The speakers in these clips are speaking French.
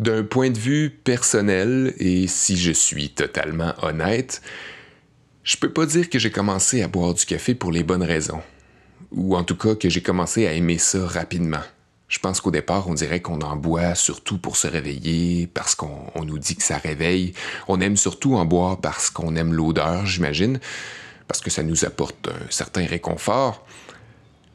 D'un point de vue personnel, et si je suis totalement honnête, je peux pas dire que j'ai commencé à boire du café pour les bonnes raisons. Ou en tout cas que j'ai commencé à aimer ça rapidement. Je pense qu'au départ, on dirait qu'on en boit surtout pour se réveiller, parce qu'on nous dit que ça réveille. On aime surtout en boire parce qu'on aime l'odeur, j'imagine, parce que ça nous apporte un certain réconfort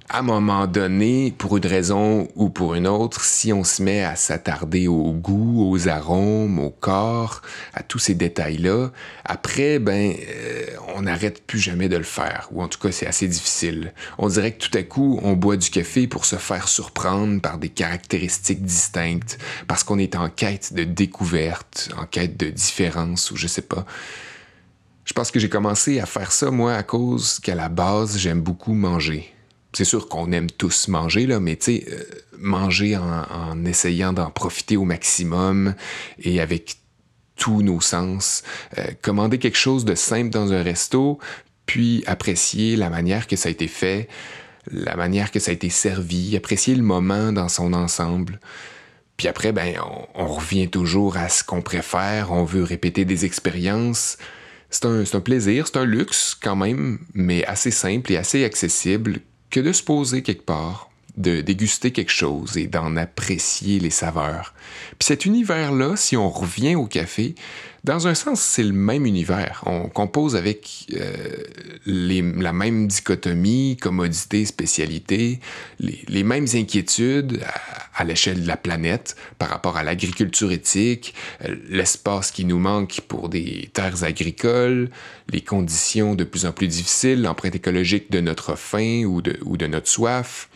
à un moment donné, pour une raison ou pour une autre, si on se met à s'attarder au goût, aux arômes, au corps, à tous ces détails-là, après, ben, euh, on n'arrête plus jamais de le faire, ou en tout cas, c'est assez difficile. On dirait que tout à coup, on boit du café pour se faire surprendre par des caractéristiques distinctes, parce qu'on est en quête de découverte, en quête de différence, ou je sais pas. Je pense que j'ai commencé à faire ça, moi, à cause qu'à la base, j'aime beaucoup manger c'est sûr qu'on aime tous manger, là, mais tu sais, euh, manger en, essayant d'en profiter au maximum et avec tous nos sens. Euh, commander quelque chose de simple dans un resto, puis apprécier la manière que ça a été fait, la manière que ça a été servi, apprécier le moment dans son ensemble. Puis après, ben, on, revient toujours à ce qu'on préfère, on veut répéter des expériences. C'est un, un plaisir, c'est un luxe quand même, mais assez simple et assez accessible que de se poser quelque part, de déguster quelque chose et d'en apprécier les saveurs. Puis cet univers-là, si on revient au café, dans un sens, c'est le même univers. On compose avec euh, la même dichotomie, commodité, spécialité, les, mêmes inquiétudes à, l'échelle de la planète par rapport à l'agriculture éthique, euh, l'espace qui nous manque pour des terres agricoles, les conditions de plus en plus difficiles, l'empreinte écologique de notre faim ou de, ou de notre soif.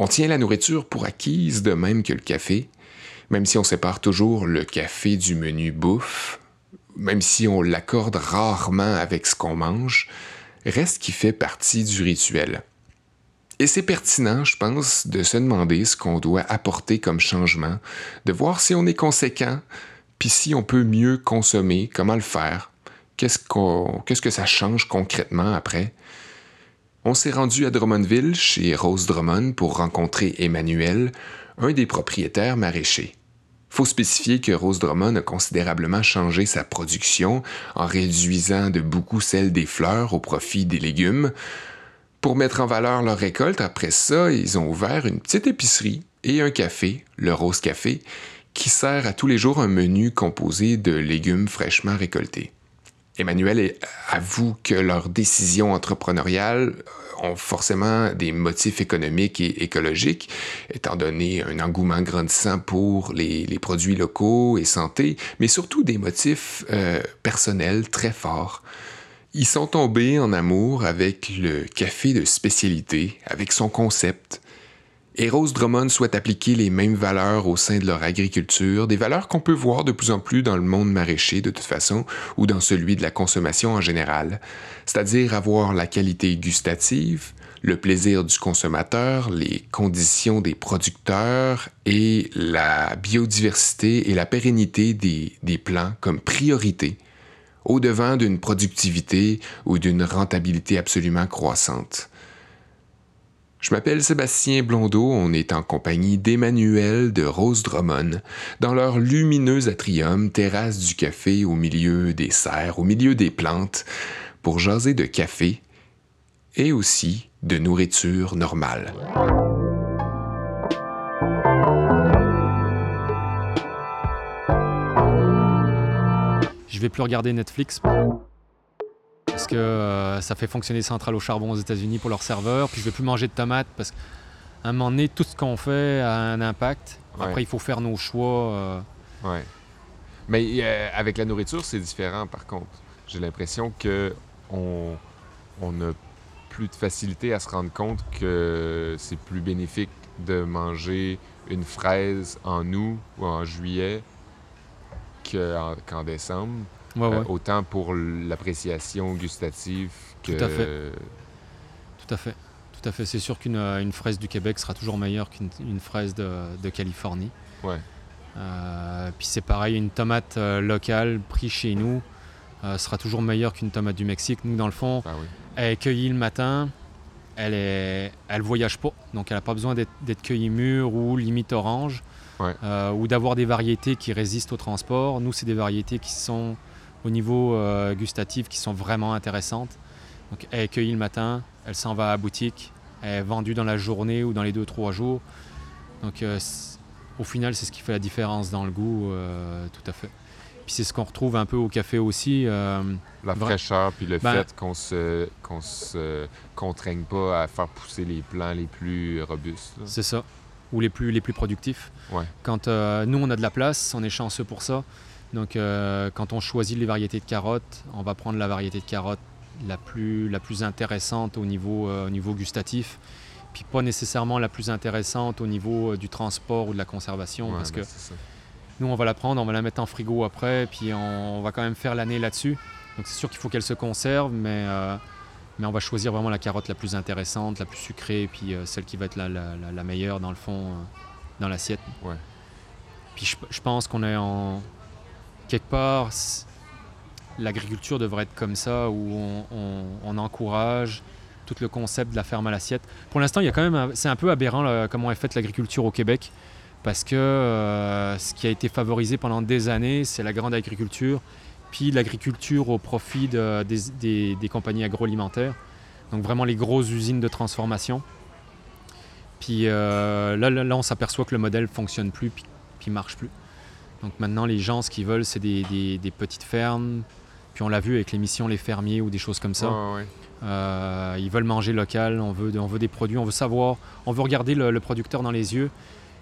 On tient la nourriture pour acquise de même que le café même si on sépare toujours le café du menu bouffe, même si on l'accorde rarement avec ce qu'on mange, reste qu'il fait partie du rituel. Et c'est pertinent, je pense, de se demander ce qu'on doit apporter comme changement, de voir si on est conséquent, puis si on peut mieux consommer, comment le faire, qu'est-ce, qu'est-ce que ça change concrètement après. On s'est rendu à Drummondville chez Rose Drummond pour rencontrer Emmanuel, un des propriétaires maraîchers. Faut spécifier que Rose Drummond a considérablement changé sa production en réduisant de beaucoup celle des fleurs au profit des légumes. Pour mettre en valeur leur récolte, après ça, ils ont ouvert une petite épicerie et un café, le Rose Café, qui sert à tous les jours un menu composé de légumes fraîchement récoltés. Emmanuel avoue que leur décision entrepreneuriale ont forcément des motifs économiques et écologiques, étant donné un engouement grandissant pour les, produits locaux et santé, mais surtout des motifs euh, personnels très forts. Ils sont tombés en amour avec le café de spécialité, avec son concept, et Rose Drummond souhaite appliquer les mêmes valeurs au sein de leur agriculture, des valeurs qu'on peut voir de plus en plus dans le monde maraîcher de toute façon, ou dans celui de la consommation en général, c'est-à-dire avoir la qualité gustative, le plaisir du consommateur, les conditions des producteurs et la biodiversité et la pérennité des, des plants comme priorité, au-devant d'une productivité ou d'une rentabilité absolument croissante. Je m'appelle Sébastien Blondeau, on est en compagnie d'Emmanuel de Rose Drummond, dans leur lumineux atrium, terrasse du café au milieu des serres, au milieu des plantes, pour jaser de café et aussi de nourriture normale. Je vais plus regarder Netflix parce que euh, ça fait fonctionner centrale au charbon aux États-Unis pour leurs serveurs. Puis je vais plus manger de tomates parce qu'à un moment donné, tout ce qu'on fait a un impact. Après, il faut faire nos choix. Euh. Ouais. Mais euh, avec la nourriture, c'est différent par contre. J'ai l'impression que on, on a plus de facilité à se rendre compte que c'est plus bénéfique de manger une fraise en août ou en juillet qu'en décembre. Euh, autant pour l'appréciation gustative que. Tout à fait. Tout à fait. Tout à fait. C'est sûr qu'une euh, fraise du Québec sera toujours meilleure qu'une fraise de, Californie. Ouais. Euh, puis c'est pareil, une tomate locale prise chez nous sera toujours meilleure qu'une tomate du Mexique. Nous, dans le fond, ah elle est cueillie le matin, elle est, elle voyage pas, donc elle n'a pas besoin d'être cueillie mûre ou limite orange. Ouais. euh, ou d'avoir des variétés qui résistent au transport. Nous, c'est des variétés qui sont au niveau euh, gustatif qui sont vraiment intéressantes. Donc, elle est cueillie le matin, elle s'en va à la boutique, elle est vendue dans la journée ou dans les 2-3 jours. Donc, euh, au final, c'est ce qui fait la différence dans le goût, euh, tout à fait. Puis c'est ce qu'on retrouve un peu au café aussi. La fraîcheur, puis le Ben- fait qu'on se, qu'on se contraigne pas à faire pousser les plants les plus robustes. C'est ça. Ou les plus, les plus productifs. Ouais. Quand nous, on a de la place, on est chanceux pour ça. Donc, euh, quand on choisit les variétés de carottes, on va prendre la variété de carotte la plus, la plus intéressante au niveau, euh, au niveau gustatif. Puis pas nécessairement la plus intéressante au niveau euh, du transport ou de la conservation. Ouais, parce ben, que nous, on va la prendre, on va la mettre en frigo après, puis on, va quand même faire l'année là-dessus. Donc c'est sûr qu'il faut qu'elle se conserve, mais, mais on va choisir vraiment la carotte la plus intéressante, la plus sucrée, puis celle qui va être la, la- la- la meilleure dans le fond, dans l'assiette. Ouais. Puis je, je pense qu'on est en... Quelque part, l'agriculture devrait être comme ça, où on, encourage tout le concept de la ferme à l'assiette. Pour l'instant, c'est un peu aberrant comment est faite l'agriculture au Québec, parce que euh, ce qui a été favorisé pendant des années, c'est la grande agriculture, puis l'agriculture au profit de- des, compagnies agroalimentaires, donc vraiment les grosses usines de transformation. Puis euh, là, on s'aperçoit que le modèle fonctionne plus, puis, puis marche plus. Donc maintenant, les gens, ce qu'ils veulent, c'est des, des- des petites fermes. Puis on l'a vu avec l'émission Les Fermiers ou des choses comme ça. Ouais. Euh, ils veulent manger local, on veut, on veut des produits, on veut savoir, on veut regarder le, le producteur dans les yeux,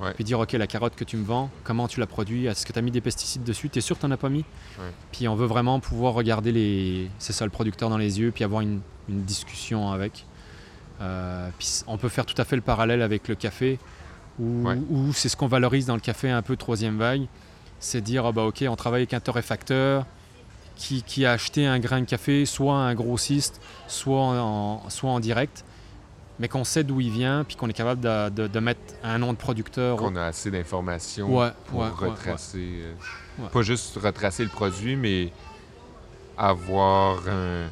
Ouais. puis dire ok la carotte que tu me vends, comment tu l'as produit, est-ce que tu as mis des pesticides dessus, t'es sûr que tu n'en as pas mis? Ouais. Puis on veut vraiment pouvoir regarder les, c'est ça le producteur dans les yeux, puis avoir une, une discussion avec. Euh, puis on peut faire tout à fait le parallèle avec le café, où, où c'est ce qu'on valorise dans le café un peu troisième vague, c'est dire ah bah ok on travaille avec un torréfacteur qui, qui a acheté un grain de café, soit à un grossiste, soit en, soit en direct, mais qu'on sait d'où il vient, puis qu'on est capable de, de- de mettre un nom de producteur. Qu'on a assez d'informations Ouais, pour ouais, retracer. euh, Ouais. Pas juste retracer le produit, mais avoir un-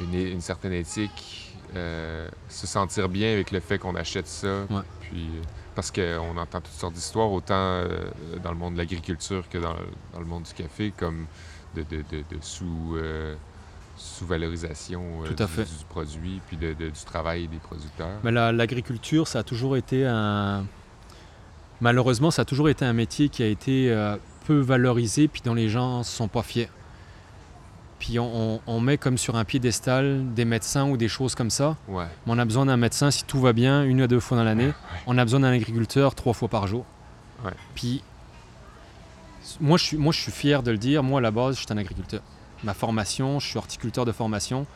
une, une certaine éthique, euh, se sentir bien avec le fait qu'on achète ça. Puis, euh, parce qu'on entend toutes sortes d'histoires, autant euh, dans le monde de l'agriculture que dans, dans le monde du café, comme de, de- de- de sous, euh, sous-valorisation euh, Tout à du, fait. du produit, puis du travail des producteurs. Mais la- l'agriculture, ça a toujours été un. Malheureusement, ça a toujours été un métier qui a été peu valorisé, puis dont les gens ne sont pas fiers. Puis on, on- on met comme sur un piédestal des médecins ou des choses comme ça. Ouais. Mais on a besoin d'un médecin si tout va bien, une à deux fois dans l'année. On a besoin d'un agriculteur trois fois par jour. Ouais. Puis, moi je, suis, moi, je suis fier de le dire. Moi, à la base, je suis un agriculteur. Ma formation, je suis horticulteur de formation.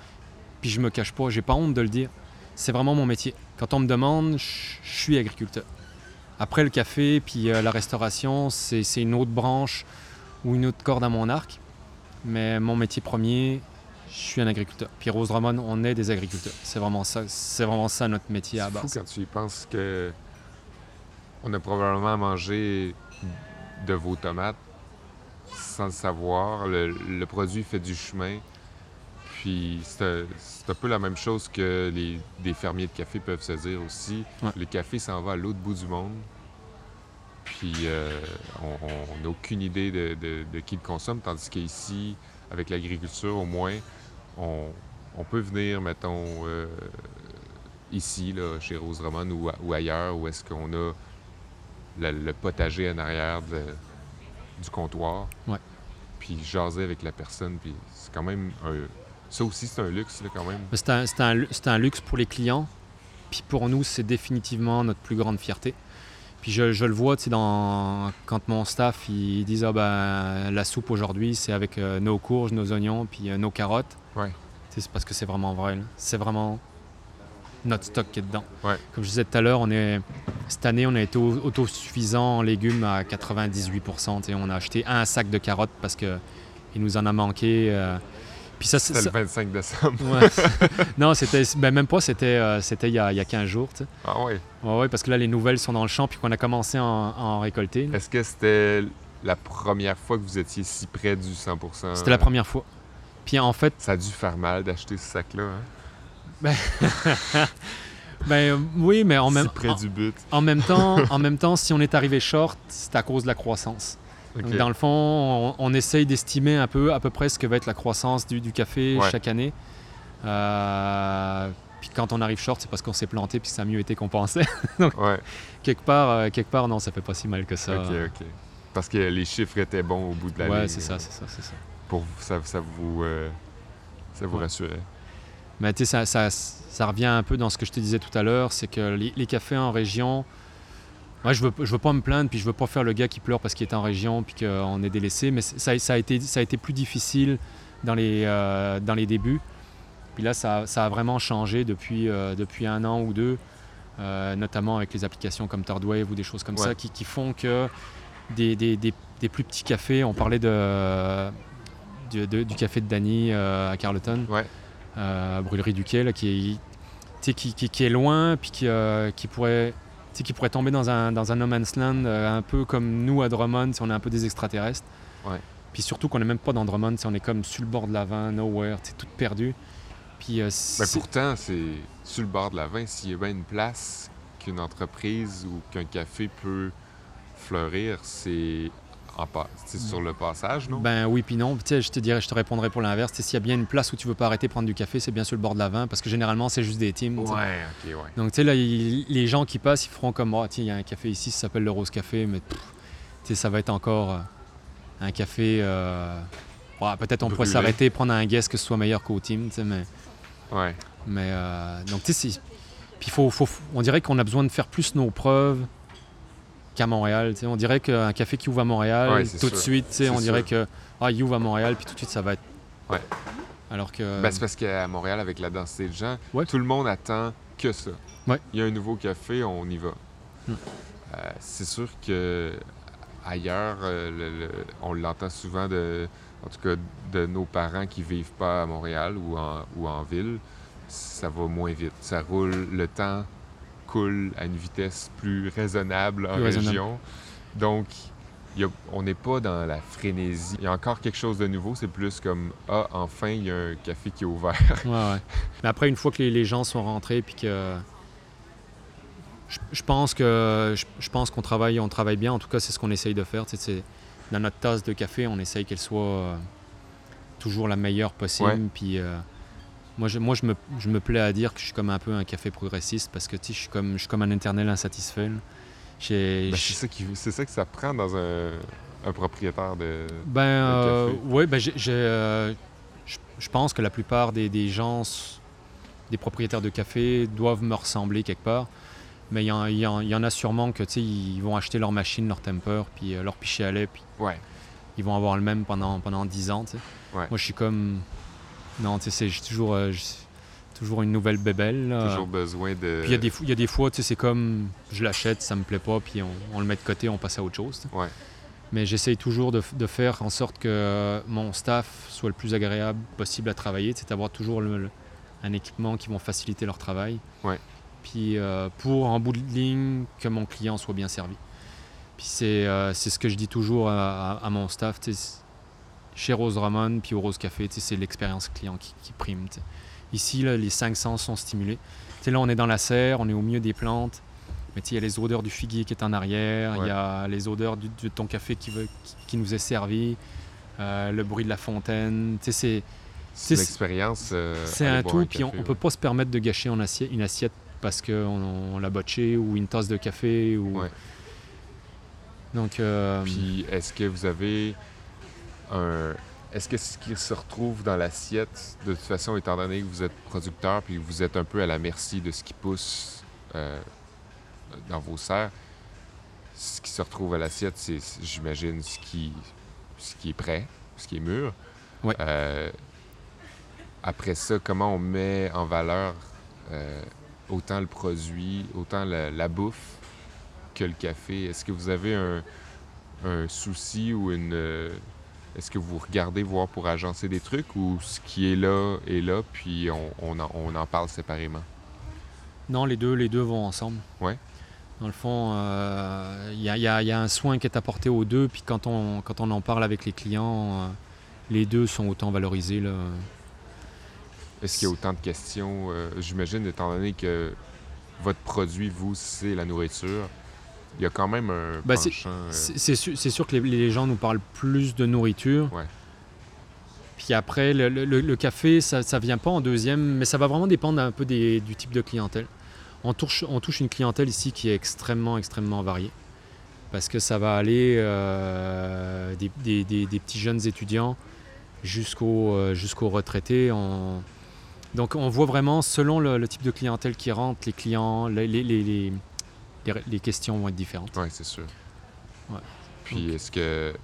Puis, je me cache pas, j'ai pas honte de le dire. C'est vraiment mon métier. Quand on me demande, je, je suis agriculteur. Après, le café, puis euh, la restauration, c'est une autre branche ou une autre corde à mon arc. Mais mon métier premier, je suis un agriculteur. Puis Rose Ramon, on est des agriculteurs. C'est vraiment ça, c'est vraiment ça notre métier à la C'est fou base. quand tu y penses que on a probablement mangé de vos tomates sans le savoir. Le, le produit fait du chemin. Puis c'est un, c'est un peu la même chose que les, des fermiers de café peuvent se dire aussi. Ouais. Le café s'en va à l'autre bout du monde. Puis euh, on n'a aucune idée de, de- de qui le consomme, tandis qu'ici, avec l'agriculture, au moins, on, on peut venir, mettons, euh, ici, là, chez Rose Romane ou, ou ailleurs, où est-ce qu'on a le, le potager en arrière de- du comptoir. Ouais. Puis jaser avec la personne. Puis c'est quand même un. Ça aussi, c'est un luxe, là, quand même. Un, un c'est un luxe pour les clients. Puis pour nous, c'est définitivement notre plus grande fierté. Puis je, je le vois, dans, quand mon staff, ils disent ah ben la soupe aujourd'hui, c'est avec euh, nos courges, nos oignons, puis euh, nos carottes. Ouais. C'est parce que c'est vraiment vrai. C'est vraiment notre stock qui est dedans. Ouais. Comme je disais tout à l'heure, on est cette année, on a été au- autosuffisant en légumes à 98%. tu sais. On a acheté un sac de carottes parce que il nous en a manqué. euh. Puis ça, c'est- C'était le 25 décembre. Ouais. non, c'était ben, même pas, c'était euh, c'était il y, a, il y a 15 jours. tu sais. Ah ouais. Ouais, ouais, parce que là, les nouvelles sont dans le champ puis qu'on a commencé à en, à en récolter. Est-ce que c'était la première fois que vous étiez si près du 100% C'était la première fois. Puis en fait, Ça a dû faire mal d'acheter ce sac-là. hein? Ben euh, oui, mais en si même, près en, du but. en même temps, en même temps, si on est arrivé short, c'est à cause de la croissance. Donc, dans le fond, on, on essaye d'estimer un peu à peu près ce que va être la croissance du, du café Ouais. chaque année. Euh, puis quand on arrive short, c'est parce qu'on s'est planté puis ça a mieux été qu'on pensait. Ouais, quelque part, euh, quelque part, non, ça fait pas si mal que ça. ok, ok. Parce que les chiffres étaient bons au bout de la ligne. ouais, c'est ça, c'est ça, c'est ça. Pour vous- ça, ça vous, euh, ça vous Ouais. rassurait. Mais tu sais, ça, ça, ça revient un peu dans ce que je te disais tout à l'heure, c'est que les, les cafés en région, moi je veux, je veux pas me plaindre, puis je veux pas faire le gars qui pleure parce qu'il est en région, puis qu'on est délaissé, mais ça, ça, a été, ça a été plus difficile dans les, euh, dans les débuts. Puis là, ça, ça a vraiment changé depuis, euh, depuis un an ou deux, euh, notamment avec les applications comme Thirdwave ou des choses comme Ouais. ça, qui, qui font que des, des, des- des plus petits cafés, on parlait de, de- de- du café de Danny à Carleton, Ouais. euh, Brûlerie du Quai, là, qui, est, qui, qui- qui est loin, puis qui, qui pourrait, tu sais, qui pourrait tomber dans un, dans un no man's land, euh, un peu comme nous à Drummond, si on est un peu des extraterrestres. Ouais. Puis surtout qu'on n'est même pas dans Drummond, si on est comme sur le bord de la vanne, nowhere, sais, tout perdu. Puis, euh, Ben, c'est- pourtant, c'est sur le bord de la vin, s'il y a bien une place qu'une entreprise ou qu'un café peut fleurir, c'est en pa- c'est sur le passage, non? Ben oui, puis non. Je te dirais, je te répondrais pour l'inverse. S'il y a bien une place où tu veux pas arrêter de prendre du café, c'est bien sur le bord de la vanne, parce que généralement, c'est juste des teams. ouais, ok, ouais. Donc, tu sais, là, il- les gens qui passent, ils feront comme moi. tiens, il y a un café ici, ça s'appelle le Rose Café, mais pff, ça va être encore euh, un café. euh, ouais, Peut-être on pourrait s'arrêter, prendre un guest que ce soit meilleur qu'au team, mais. Ouais, mais euh, donc, tu sais, puis faut, faut, on dirait qu'on a besoin de faire plus nos preuves qu'à Montréal. On dirait qu'un café qui ouvre à Montréal, Ouais, tout de suite, on dirait que ah, il ouvre à Montréal, puis tout de suite, ça va être. Ouais. Alors que. Ben, c'est parce qu'à Montréal, avec la densité de gens, Ouais. tout le monde attend que ça. Ouais. Il y a un nouveau café, on y va. Hmm. Euh, c'est sûr que ailleurs, euh, le- le- on l'entend souvent de, en tout cas, de nos parents qui vivent pas à Montréal ou en, ou en ville, ça va moins vite. Ça roule, le temps coule à une vitesse plus raisonnable en Plus raisonnable. région. Donc, il y a- on n'est pas dans la frénésie. Il y a encore quelque chose de nouveau. C'est plus comme Ah, enfin, il y a un café qui est ouvert. Ouais, ouais. Mais après, une fois que les, les gens sont rentrés, puis que. Je, je pense que je, je pense qu'on travaille, on travaille bien. En tout cas, c'est ce qu'on essaye de faire. C'est- dans notre tasse de café, on essaye qu'elle soit euh, toujours la meilleure possible. Puis euh, moi, je, moi je, me, je me plais à dire que je suis comme un peu un café progressiste parce que je suis comme, je suis comme un éternel insatisfait. Ben, c'est ça, qui- c'est ça que ça prend dans un, un propriétaire de. Ben, euh, café. ouais, ben, euh, je pense que la plupart des, des gens, des propriétaires de café, doivent me ressembler quelque part. Mais il y, y y en a sûrement que, ils vont acheter leur machine, leur temper, puis euh, leur pichet à lait, puis Ouais. ils vont avoir le même pendant, pendant 10 ans. Ouais. Moi, je suis comme... Non, tu sais, j'ai toujours, euh, toujours une nouvelle bébelle. là. Toujours besoin de. Puis il y a des, fo- il y a des fois, tu sais, c'est comme, je l'achète, ça me plaît pas, puis on, on le met de côté, on passe à autre chose. Ouais. Mais j'essaye toujours de, faire en sorte que mon staff soit le plus agréable possible à travailler, c'est d'avoir toujours le- le- un équipement qui vont faciliter leur travail. Ouais. Puis euh, pour, en bout de ligne, que mon client soit bien servi. Puis c'est euh, ce que je dis toujours à, à- à mon staff, tu sais, chez Rose Ramon, puis au Rose Café, c'est l'expérience client qui, qui prime. Ici, là, les cinq sens sont stimulés. Là, on est dans la serre, on est au milieu des plantes. Mais il y a les odeurs du figuier qui est en arrière, il Ouais. y a les odeurs du- de ton café qui, veut- qui, qui nous est servi, euh, le bruit de la fontaine. C'est C'est une c'est- expérience. euh, c'est un tout, puis on, on peut pas se permettre de gâcher en assiette- une assiette parce qu'on on, l'a botché ou une tasse de café. Ou... Ouais. Donc, euh, Puis est-ce que vous avez un. Est-ce que ce qui se retrouve dans l'assiette, de toute façon, étant donné que vous êtes producteur puis que vous êtes un peu à la merci de ce qui pousse euh, dans vos serres, ce qui se retrouve à l'assiette, c'est, j'imagine, ce qui, ce qui est prêt, ce qui est mûr. Euh, après ça, comment on met en valeur euh, autant le produit, autant la, la bouffe que le café? Est-ce que vous avez un, un souci ou une. Euh, Est-ce que vous regardez voir pour agencer des trucs ou ce qui est là est là, puis on, on en, on en parle séparément? non, les deux, les deux vont ensemble. Ouais. Dans le fond, euh, il y, a, il y a- y a un soin qui est apporté aux deux, puis quand on, quand on en parle avec les clients, euh, les deux sont autant valorisés. Là. Est-ce qu'il y a autant de questions? euh, J'imagine, étant donné que votre produit, vous, c'est la nourriture, il y a quand même un bah, c'est, euh, c'est, sûr, c'est sûr que les, les gens nous parlent plus de nourriture. Ouais. Puis après, le, le- le- le café, ça ne vient pas en deuxième, mais ça va vraiment dépendre un peu des- du type de clientèle. On touche, on touche une clientèle ici qui est extrêmement, extrêmement variée. Parce que ça va aller euh, des, des- des- des petits jeunes étudiants jusqu'aux euh, jusqu'aux retraités. On- Donc on voit vraiment, selon le, le type de clientèle qui rentre, les clients, les, les- les- les- questions vont être différentes. Oui, c'est sûr. Ouais. Puis est-ce que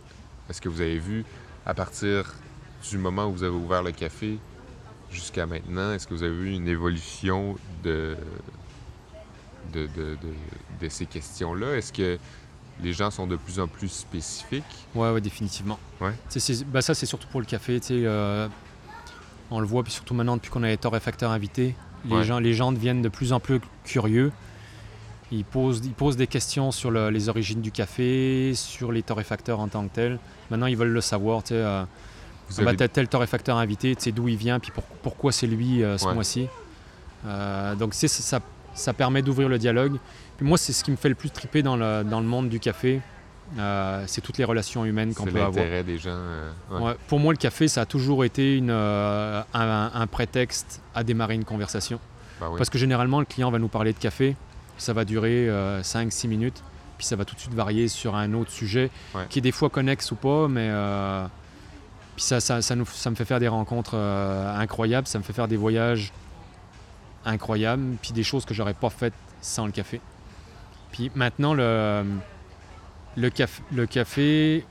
est-ce que vous avez vu à partir du moment où vous avez ouvert le café jusqu'à maintenant, est-ce que vous avez vu une évolution de de, de- de- de ces questions-là? Est-ce que les gens sont de plus en plus spécifiques? Ouais, ouais, définitivement. Ouais. Bah ça, c'est surtout pour le café. euh, on le voit, puis surtout maintenant, depuis qu'on a les torréfacteurs invités, les, Ouais. gens, les gens deviennent de plus en plus curieux. Ils posent, ils posent des questions sur le- les origines du café, sur les torréfacteurs en tant que tels. Maintenant, ils veulent le savoir. tu sais, euh, ah bah, tel torréfacteur invité, tu sais d'où il vient, puis pour- pourquoi c'est lui euh, ce Ouais. mois-ci. Euh, donc, c'est- ça, ça permet d'ouvrir le dialogue. Puis moi, c'est ce qui me fait le plus triper dans le, dans le monde du café. Euh, c'est toutes les relations humaines qu'on c'est peut avoir. l'intérêt des gens. euh, ouais. Ouais, pour moi, le café, ça a toujours été une, euh, un, un prétexte à démarrer une conversation. Ben oui. Parce que généralement, le client va nous parler de café, ça va durer 5-6 minutes, puis ça va tout de suite varier sur un autre sujet, Ouais. qui est des fois connexe ou pas, mais euh, puis ça, ça, ça, nous, ça me fait faire des rencontres euh, incroyables, ça me fait faire des voyages incroyables, puis des choses que j'aurais pas faites sans le café. Puis maintenant, le, le, caf- le café,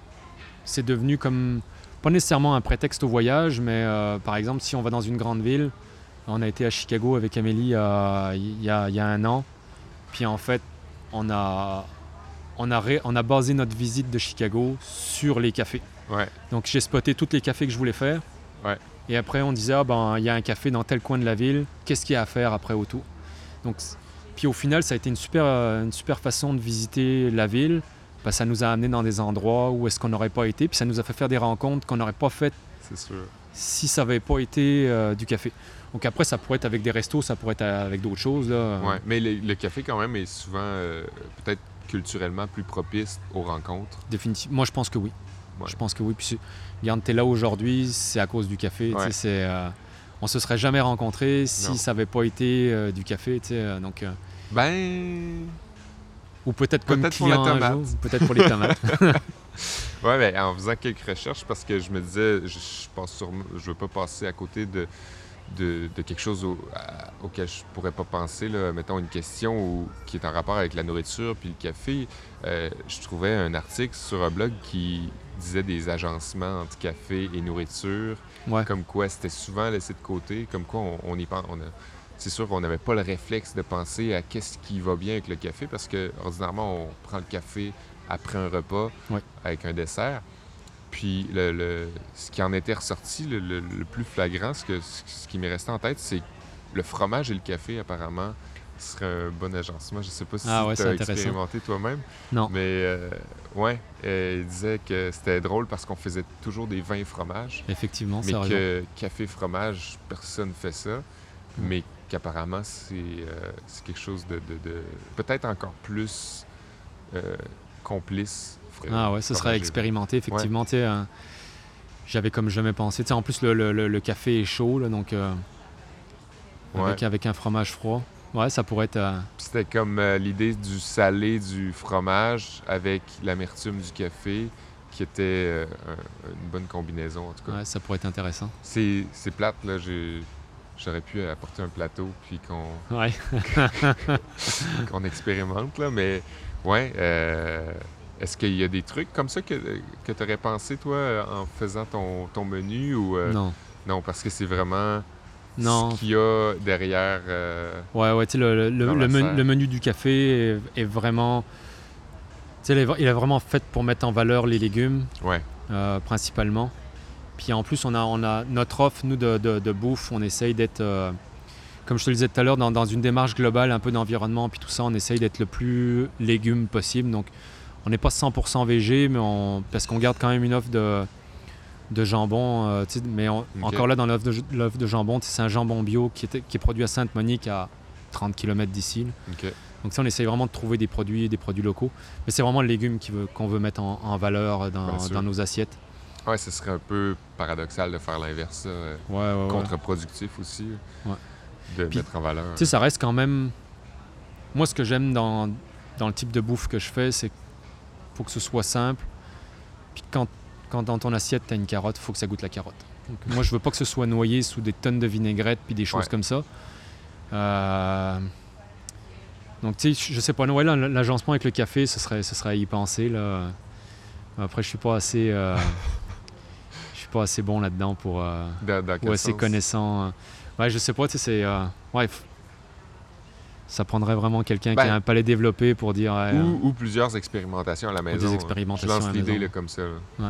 c'est devenu comme, pas nécessairement un prétexte au voyage, mais euh, par exemple, si on va dans une grande ville, on a été à Chicago avec Amélie euh, il y, a, il y a un an, puis en fait, on a, on, a ré- on a basé notre visite de Chicago sur les cafés. Ouais. Donc j'ai spoté tous les cafés que je voulais faire. Ouais. Et après, on disait, ah, ben, il y a un café dans tel coin de la ville, qu'est-ce qu'il y a à faire après autour Donc, Puis au final, ça a été une super, euh, une super façon de visiter la ville. que ça nous a amené dans des endroits où est-ce qu'on n'aurait pas été, puis ça nous a fait faire des rencontres qu'on n'aurait pas faites sûr. si ça n'avait pas été euh, du café. Donc après, ça pourrait être avec des restos, ça pourrait être avec d'autres choses. Là. Ouais. Mais le, le café, quand même, est souvent euh, peut-être culturellement plus propice aux rencontres. Définitivement. Moi, je pense que oui. Ouais. Je pense que oui. Puis, regarde, t'es là aujourd'hui, c'est à cause du café. Ouais. c'est, euh, on se serait jamais rencontrés si Non. ça n'avait pas été euh, du café. tu sais, donc, Ben. ou peut-être comme la client peut-être pour les tomates. Ouais, ben, en faisant quelques recherches, parce que je me disais, je, je pense sur, je veux pas passer à côté de, de, de quelque chose au- à- auquel je pourrais pas penser, là, mettons une question où- qui est en rapport avec la nourriture puis le café. Euh, je trouvais un article sur un blog qui disait des agencements entre café et nourriture, Ouais. comme quoi c'était souvent laissé de côté, comme quoi on, on y pense. on a- c'est sûr qu'on n'avait pas le réflexe de penser à qu'est-ce qui va bien avec le café, parce que ordinairement on prend le café après un repas Ouais. avec un dessert. Puis le, le- ce qui en était ressorti, le, le- le plus flagrant, ce, que, ce qui m'est resté en tête, c'est que le fromage et le café, apparemment, serait un bon agencement. Je sais pas si Ah ouais, tu as expérimenté toi-même. Non. Mais euh, ouais, euh, il disait que c'était drôle parce qu'on faisait toujours des vins fromages, Effectivement, mais ça raison. que café fromage, personne fait ça. Mm. Mais qu'apparemment, c'est euh, c'est quelque chose de, de- de- peut-être encore plus complice. Ah ouais, ce serait expérimenté, effectivement. euh, J'avais comme jamais pensé. Tu sais, en plus, le, le- café est chaud, là, donc euh, Ouais. avec, avec un fromage froid. Ouais, ça pourrait être. euh, C'était comme euh, l'idée du salé du fromage avec l'amertume du café, qui était euh, un- une bonne combinaison, en tout cas. ouais, ça pourrait être intéressant. C'est c'est plate, là. j'ai- J'aurais pu apporter un plateau puis qu'on Ouais. qu'on expérimente, là. Mais ouais, euh, est-ce qu'il y a des trucs comme ça que, que tu aurais pensé, toi, en faisant ton, ton menu ou. euh, non. non, parce que c'est vraiment Non. ce qu'il y a derrière. euh, Ouais, ouais, tu sais, le, le- menu, serre. le menu du café est, est vraiment. Tu sais, il est- vraiment fait pour mettre en valeur les légumes, Ouais, euh, principalement. Puis en plus, on a, on a notre offre, nous, de, de- de bouffe, on essaye d'être, euh, comme je te le disais tout à l'heure, dans, dans une démarche globale, un peu d'environnement, puis tout ça, on essaye d'être le plus légumes possible. Donc, on n'est pas 100% végé, mais on, parce qu'on garde quand même une offre de, de jambon. euh, mais on- encore là, dans l'offre de, de jambon, c'est un jambon bio qui, était- qui est produit à Sainte-Monique à 30 km d'ici. Donc ça, on essaye vraiment de trouver des produits, des produits locaux. Mais c'est vraiment le légume qui veut- qu'on veut mettre en, en valeur dans, Bien sûr. dans nos assiettes. Ouais, ce serait un peu paradoxal de faire l'inverse, euh, Ouais, ouais, ouais. contre-productif aussi, de Puis, mettre en valeur. Tu sais, ça reste quand même. Moi, ce que j'aime dans, dans le type de bouffe que je fais, c'est faut que ce soit simple. Puis quand, quand dans ton assiette, tu as une carotte, il faut que ça goûte la carotte. Donc, moi, je veux pas que ce soit noyé sous des tonnes de vinaigrette puis des choses Ouais. comme ça. Euh, Donc, tu sais, je sais pas, ouais, là, l'agencement avec le café, ce serait, ce serait à y penser. Là. Après, je suis pas assez. euh, Je suis pas assez bon là-dedans pour. euh, Dans, dans quel ou assez sens? connaissant. euh. Ouais, je sais pas, tu sais, c'est. euh, ouais, ça prendrait vraiment quelqu'un qui Ben, a un palais développé pour dire. ouais, euh, Ou, ou plusieurs expérimentations à la maison. hein. expérimentations Je lance à la l'idée comme ça. Ouais.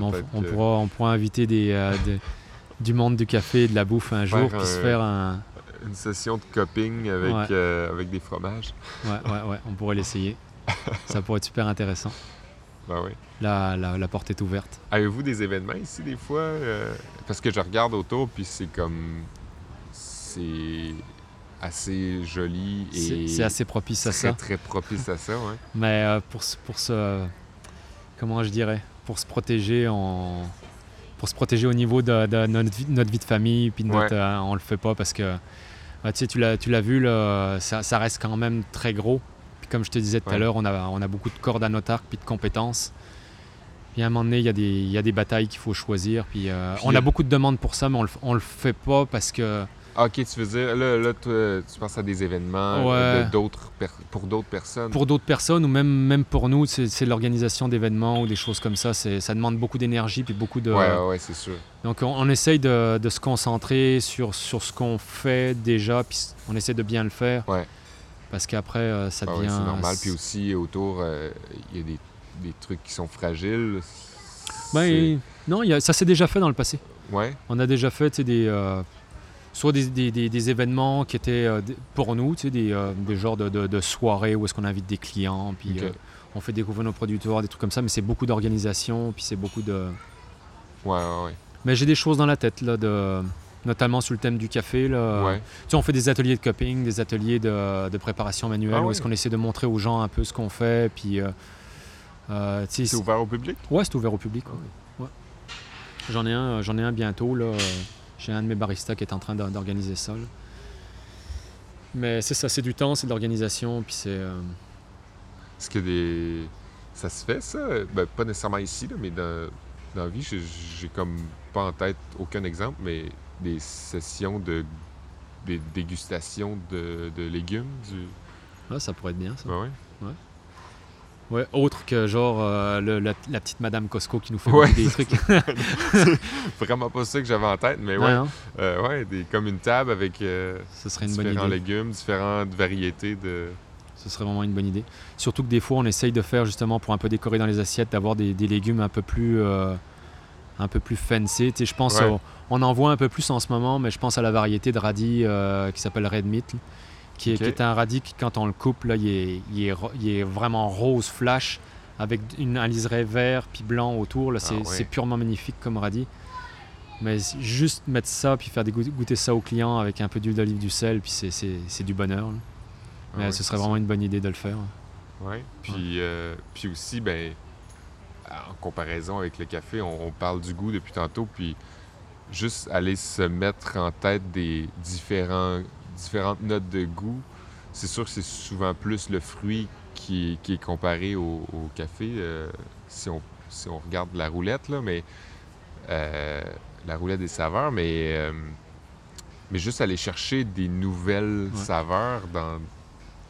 on, on que- pourra, on pourra inviter des, euh, des- du monde du café et de la bouffe un jour, puis se faire un. Une session de coping avec, Ouais. euh, avec des fromages. Ouais, ouais, ouais, on pourrait l'essayer. ça pourrait être super intéressant. Ben oui. La, la, la porte est ouverte. Avez-vous des événements ici des fois? euh, Parce que je regarde autour puis c'est comme... C'est assez joli C'est et c'est assez propice à très, ça. très propice à ça, ouais. Mais euh, pour, se- pour se. Comment je dirais Pour se protéger en. Pour se protéger au niveau de, de notre, vie, notre vie de famille, puis de notre, euh, on le fait pas parce que. bah, tu sais, tu l'as vu, là, ça, ça reste quand même très gros. Puis comme je te disais tout à l'heure, on a, on a beaucoup de cordes à notre arc, puis de compétences. Puis à un moment donné, il y, a des- il y a des batailles qu'il faut choisir. Puis, euh, Puis on a a- beaucoup de demandes pour ça, mais on le, on le fait pas parce que. Ah, ok, tu veux dire, là, là toi, tu penses à des événements euh, Ouais. de pour d'autres personnes? pour d'autres personnes ou même, même pour nous, c'est l'organisation d'événements ou des choses comme ça. Ça demande beaucoup d'énergie puis beaucoup de. Ouais, ouais, c'est sûr. Donc on, on essaye de, de se concentrer sur, sur ce qu'on fait déjà, puis on essaie de bien le faire. Ouais. Parce qu'après, euh, ça Ah ouais, devient. c'est normal. Puis aussi, autour, euh, il y a des, des trucs qui sont fragiles. Ben, non, y a- ça s'est déjà fait dans le passé. Ouais, On a déjà fait tu des, euh, soit des, des- des- des événements qui étaient euh, pour nous, tu sais, des, euh, des genres de, de- de soirées où est-ce qu'on invite des clients, puis euh, on fait découvrir nos producteurs, des trucs comme ça, mais c'est beaucoup d'organisation, puis c'est beaucoup de... ouais, ouais. ouais. Mais j'ai des choses dans la tête, là, de... notamment sur le thème du café. Là. ouais. Tu sais, on fait des ateliers de coping, des ateliers de, de préparation manuelle, Ah où est-ce qu'on essaie de montrer aux gens un peu ce qu'on fait, puis... euh, euh, tu sais, C'est ouvert au public? Ouais, c'est ouvert au public. ouais. Ouais. J'en ai un, j'en ai un bientôt là. J'ai un de mes baristas qui est en train d'or- d'organiser ça. là. Mais c'est ça, c'est du temps, c'est de l'organisation, puis c'est. euh, Est-ce que des. Ça se fait, ça? Ben, pas nécessairement ici, là, mais dans, dans la vie, j'ai- comme pas en tête aucun exemple, mais des sessions de. des dégustations de, de légumes. Du... ah, ça pourrait être bien ça. Ben ouais. Ouais, autre que genre euh, le- la, la petite Madame Costco qui nous fait Ouais. des trucs. Vraiment pas ça que j'avais en tête, mais Ouais, ouais. hein, Euh, ouais, des, comme une table avec euh, ce serait une bonne différents idée. légumes, différentes variétés de. Ce serait vraiment une bonne idée. Surtout que des fois, on essaye de faire justement pour un peu décorer dans les assiettes, d'avoir des, des légumes un peu plus, euh, un peu plus fancy. Tu sais, je pense, Ouais. au- on en voit un peu plus en ce moment, mais je pense à la variété de radis qui s'appelle Red Meat, qui, est, Ok. qui est un radis qui, quand on le coupe, là, il, est, il est il est vraiment rose flash avec une, un liseré vert puis blanc autour. Là, c'est, Ah c'est purement magnifique comme radis. Mais juste mettre ça puis faire des goût- goûter ça aux clients avec un peu d'huile d'olive, du sel, puis c'est, du bonheur. là. Ah Mais ce serait vraiment une bonne idée de le faire. ça. Ouais. Puis, euh, puis aussi, ben, en comparaison avec le café, on, on parle du goût depuis tantôt, puis juste aller se mettre en tête des différents, différentes notes de goût, c'est sûr que c'est souvent plus le fruit qui, qui est comparé au, au café, euh, si, on, si on regarde la roulette, là, mais euh, la roulette des saveurs, mais, euh, mais juste aller chercher des nouvelles Ouais. saveurs dans...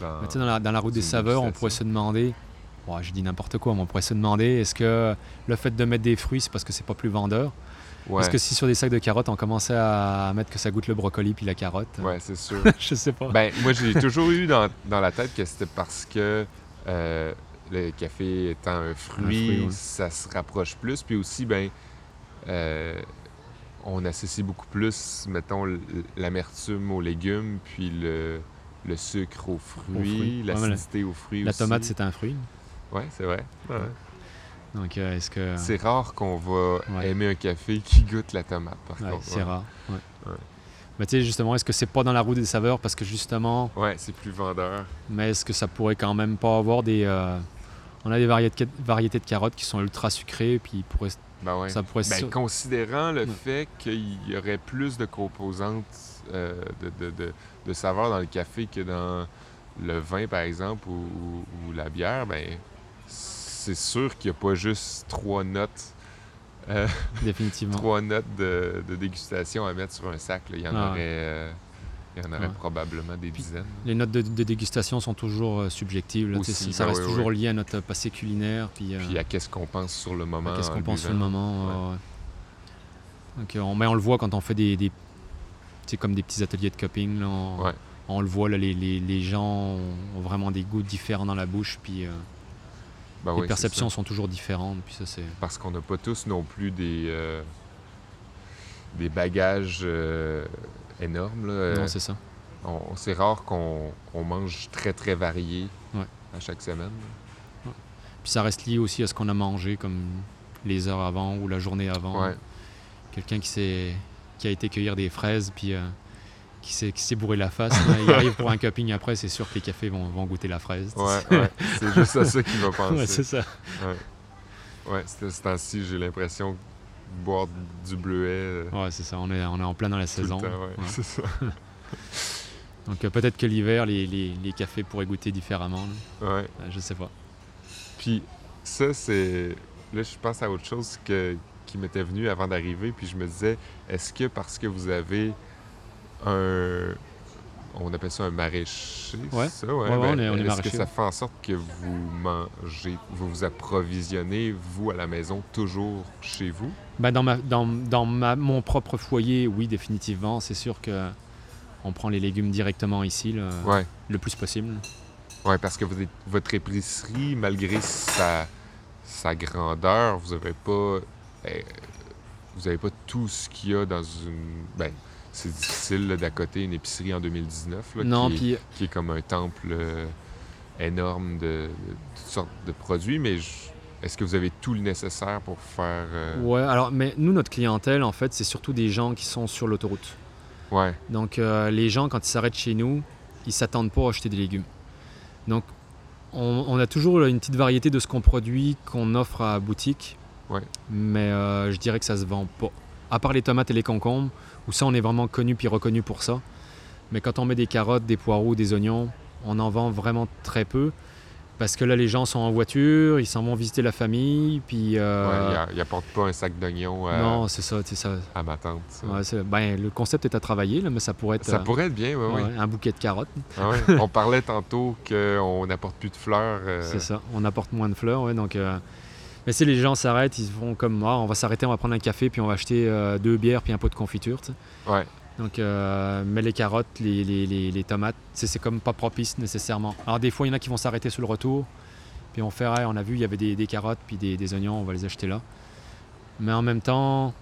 dans- la, dans la route des saveurs, on pourrait se demander, ouais, je dis n'importe quoi, mais on pourrait se demander, est-ce que le fait de mettre des fruits, c'est parce que c'est pas plus vendeur? Ouais, Est-ce que si sur des sacs de carottes, on commençait à mettre que ça goûte le brocoli puis la carotte ouais, c'est sûr. Je sais pas. Ben, moi, j'ai toujours eu dans, dans la tête que c'était parce que euh, le café étant un fruit, fruit, ouais. ça se rapproche plus. Puis aussi, ben, euh, on associe beaucoup plus, mettons, l'amertume aux légumes, puis le, le sucre aux fruits, l'acidité aux fruits la aussi. tomate, c'est un fruit. Ouais, c'est vrai. Ouais. Donc, euh, est-ce que. C'est rare qu'on va Ouais. aimer un café qui goûte la tomate, par Ouais, contre. c'est rare. Mais tu sais, justement, est-ce que c'est pas dans la roue des saveurs parce que justement, Ouais, c'est plus vendeur. mais est-ce que ça pourrait quand même pas avoir des. euh, on a des variétés, variétés de carottes qui sont ultra sucrées, puis ils pourraient- Ben ouais. ça pourrait. Ben, considérant le Ouais. fait qu'il y aurait plus de composantes euh, de, de, de, de saveurs dans le café que dans le vin, par exemple, ou, ou- ou la bière, ben c'est sûr qu'il n'y a pas juste trois notes, euh, définitivement. trois notes de, de dégustation à mettre sur un sac. là. Il y en Ah aurait, euh, il y en aurait Ouais. probablement des dizaines. Les notes de, de dégustation sont toujours euh, subjectives. là, Aussi, ça ben reste toujours lié à notre passé culinaire. Puis, euh, Puis à qu'est-ce qu'on pense sur le moment. qu'est-ce qu'on pense sur le moment. Donc, euh, on, mais on le voit quand on fait des. comme des petits ateliers de cupping. là, on, le voit, là, les, les- les gens ont ont vraiment des goûts différents dans la bouche. Puis Ben les perceptions sont toujours différentes. Puis ça. Parce qu'on n'a pas tous non plus des, euh, des bagages euh, énormes. là. Non, c'est ça. c'est rare qu'on mange très très varié Ouais. à chaque semaine. Puis ça reste lié aussi à ce qu'on a mangé, comme les heures avant ou la journée avant. Quelqu'un qui s'est qui a été cueillir des fraises puis euh, qui s'est bourré la face, là, il arrive pour un cupping après, c'est sûr que les cafés vont, vont goûter la fraise. Ouais, ouais. c'est juste à ça qu'il va penser. Ouais, c'est ça. Ouais, c'est- ce temps-ci, j'ai l'impression boire du bleuet euh, Ouais, c'est ça. On est, on est en plein dans la tout le saison. temps. ouais. Ouais. C'est ça. Donc euh, peut-être que l'hiver, les, les- les cafés pourraient goûter différemment. là. Ouais. Euh, je sais pas. Puis ça, c'est... Là, je pense à autre chose que... qui m'était venu avant d'arriver, puis je me disais, est-ce que parce que vous avez un... On appelle ça un maraîcher, Ouais. c'est ça? Ouais, ouais, on est- est Est-ce que ça fait en sorte que vous mangez, vous vous approvisionnez, vous, à la maison, toujours chez vous? Bah, dans ma, dans, dans ma, mon propre foyer, oui, définitivement. C'est sûr que on prend les légumes directement ici, Ouais. le plus possible. Ouais, parce que vous êtes- votre épicerie, malgré sa, sa grandeur, vous n'avez pas... euh, vous avez pas tout ce qu'il y a dans une... Ben, c'est difficile d'à côté une épicerie en 2019 là, non, qui, est, puis qui est comme un temple euh, énorme de, de toutes sortes de produits, mais je- est-ce que vous avez tout le nécessaire pour faire... euh, ouais. Alors, mais nous, notre clientèle, en fait, c'est surtout des gens qui sont sur l'autoroute. Ouais, Donc, euh, les gens, quand ils s'arrêtent chez nous, ils s'attendent pas à acheter des légumes. Donc, on, on a toujours une petite variété de ce qu'on produit, qu'on offre à la boutique. Ouais. Mais euh, je dirais que ça se vend pas. À part les tomates et les concombres, où ça, on est vraiment connu puis reconnu pour ça. Mais quand on met des carottes, des poireaux, des oignons, on en vend vraiment très peu. Parce que là, les gens sont en voiture, ils s'en vont visiter la famille, puis... euh, ouais, il, a- il apporte pas un sac d'oignons à, non, c'est ça, c'est ça. à ma tante. Ouais, ben, le concept est à travailler, là, mais ça pourrait être Ça euh, pourrait être bien, oui, oui. un bouquet de carottes. Ah. On parlait tantôt qu'on n'apporte plus de fleurs. euh, C'est ça, on apporte moins de fleurs, ouais, donc... Mais si les gens s'arrêtent, ils vont comme moi, on va s'arrêter, on va prendre un café, puis on va acheter euh, deux bières, puis un pot de confiture. Ouais. Donc, euh, mais les carottes, les, les- les- les tomates, c'est comme pas propice nécessairement. Alors des fois, il y en a qui vont s'arrêter sur le retour, puis on fait, Ah, on a vu, il y avait des, des carottes, puis des, des oignons, on va les acheter là. Mais en même temps,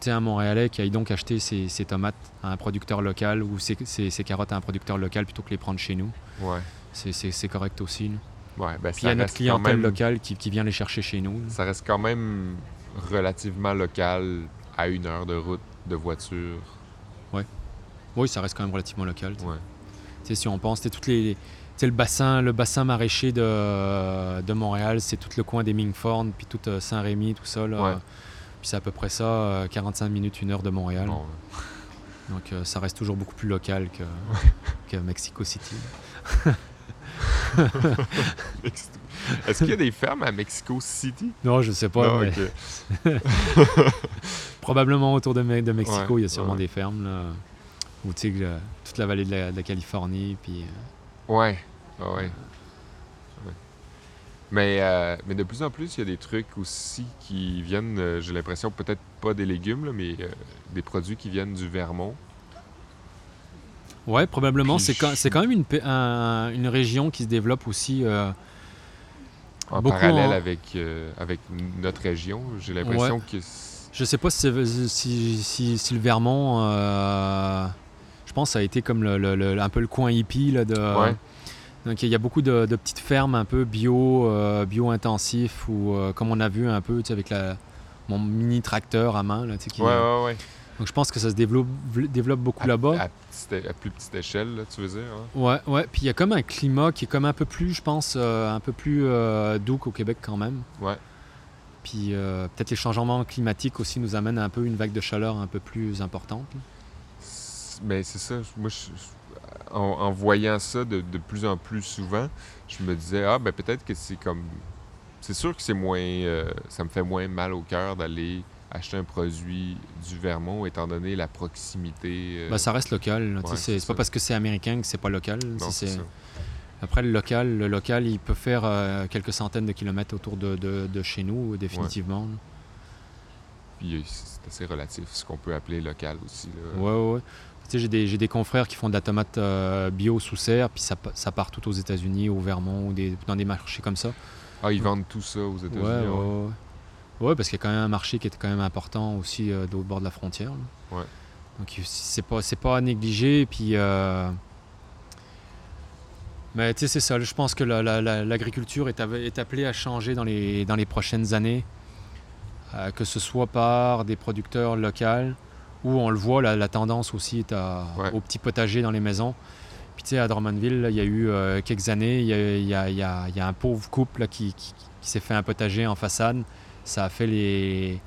tu sais, un Montréalais qui aille donc acheter ses, ses tomates à un producteur local ou ses, ses- ses carottes à un producteur local plutôt que les prendre chez nous, Ouais. c'est- c'est c'est correct aussi. là. Ouais, ben, Puis il y a notre clientèle même- locale qui, qui vient les chercher chez nous. Ça reste quand même relativement local à une heure de route de voiture. Oui, ça reste quand même relativement local. tu sais. Ouais. Tu sais, si on pense, c'est toutes les, le bassin, le bassin maraîcher de, de Montréal, c'est tout le coin des Mingford, puis tout euh, Saint-Rémy, tout ça. Là. Ouais. Puis c'est à peu près ça, euh, 45 minutes, une heure de Montréal. Bon, Donc euh, ça reste toujours beaucoup plus local que, que Mexico City. Est-ce qu'il y a des fermes à Mexico City? Non, je sais pas, Non, mais ok. probablement autour de, Me- de Mexico, Ouais, il y a sûrement ouais. des fermes. Là, tu sais, toute la vallée de la, de la Californie. Puis, euh, Ouais. Ouais. Ouais. Mais, euh, mais de plus en plus, il y a des trucs aussi qui viennent, euh, j'ai l'impression, peut-être pas des légumes, là, mais des produits qui viennent du Vermont. Ouais, probablement. C'est quand, même une, pa- un- une région qui se développe aussi. euh, En Beaucoup parallèle en- avec, euh, avec notre région. J'ai l'impression que... je sais pas si, c'est- si, si- si le Vermont. euh, je pense que ça a été comme le, le- le- un peu le coin hippie. Là, de, Ouais. Donc il y a beaucoup de, de petites fermes un peu bio, euh, bio-intensifs ou comme on a vu un peu tu sais, avec la, mon mini tracteur à main. Là, tu sais, qui, Ouais, ouais, ouais. Donc je pense que ça se développe, développe beaucoup là-bas. À, à plus petite échelle, là, tu veux dire. hein? Ouais, ouais. Puis il y a comme un climat qui est comme un peu plus, je pense, euh, un peu plus euh, doux qu'au Québec quand même. Ouais. Puis euh, peut-être les changements climatiques aussi nous amènent un peu une vague de chaleur un peu plus importante. Mais c'est ça, moi, je- en, en voyant ça de, de plus en plus souvent, je me disais, ah, ben peut-être que c'est comme. C'est sûr que c'est moins. ça me fait moins mal au cœur d'aller acheter un produit du Vermont, étant donné la proximité. euh, Bah, ça reste local. ouais, c'est pas parce que c'est américain que c'est pas local. non, ça. Après, le local, le local, il peut faire euh, quelques centaines de kilomètres autour de, de- de chez nous, définitivement. Puis euh, c'est assez relatif, ce qu'on peut appeler local aussi. là. Ouais, ouais, ouais. Tu sais, j'ai des, des confrères qui font de la tomate euh, bio sous serre, puis ça, pa- ça part tout aux États-Unis, au Vermont, ou des, dans des marchés comme ça. Ah, ils vendent tout ça aux États-Unis. ouais, ouais. Ouais. Parce qu'il y a quand même un marché qui est quand même important aussi euh, de- bord de la frontière. là. Ouais. Donc c'est pas, c'est pas à négliger. Puis, euh, Mais tu sais, c'est ça. Je pense que la- la- la- l'agriculture est, appelée à changer dans les, dans les prochaines années, euh, que ce soit par des producteurs locaux, où on le voit, la, tendance aussi est à, Ouais. au petit potager dans les maisons. Puis tu sais, à Drummondville, il y a eu euh, quelques années, il y a, y a- y a- il y a un pauvre couple là, qui, qui- qui s'est fait un potager en façade. Ça a fait les,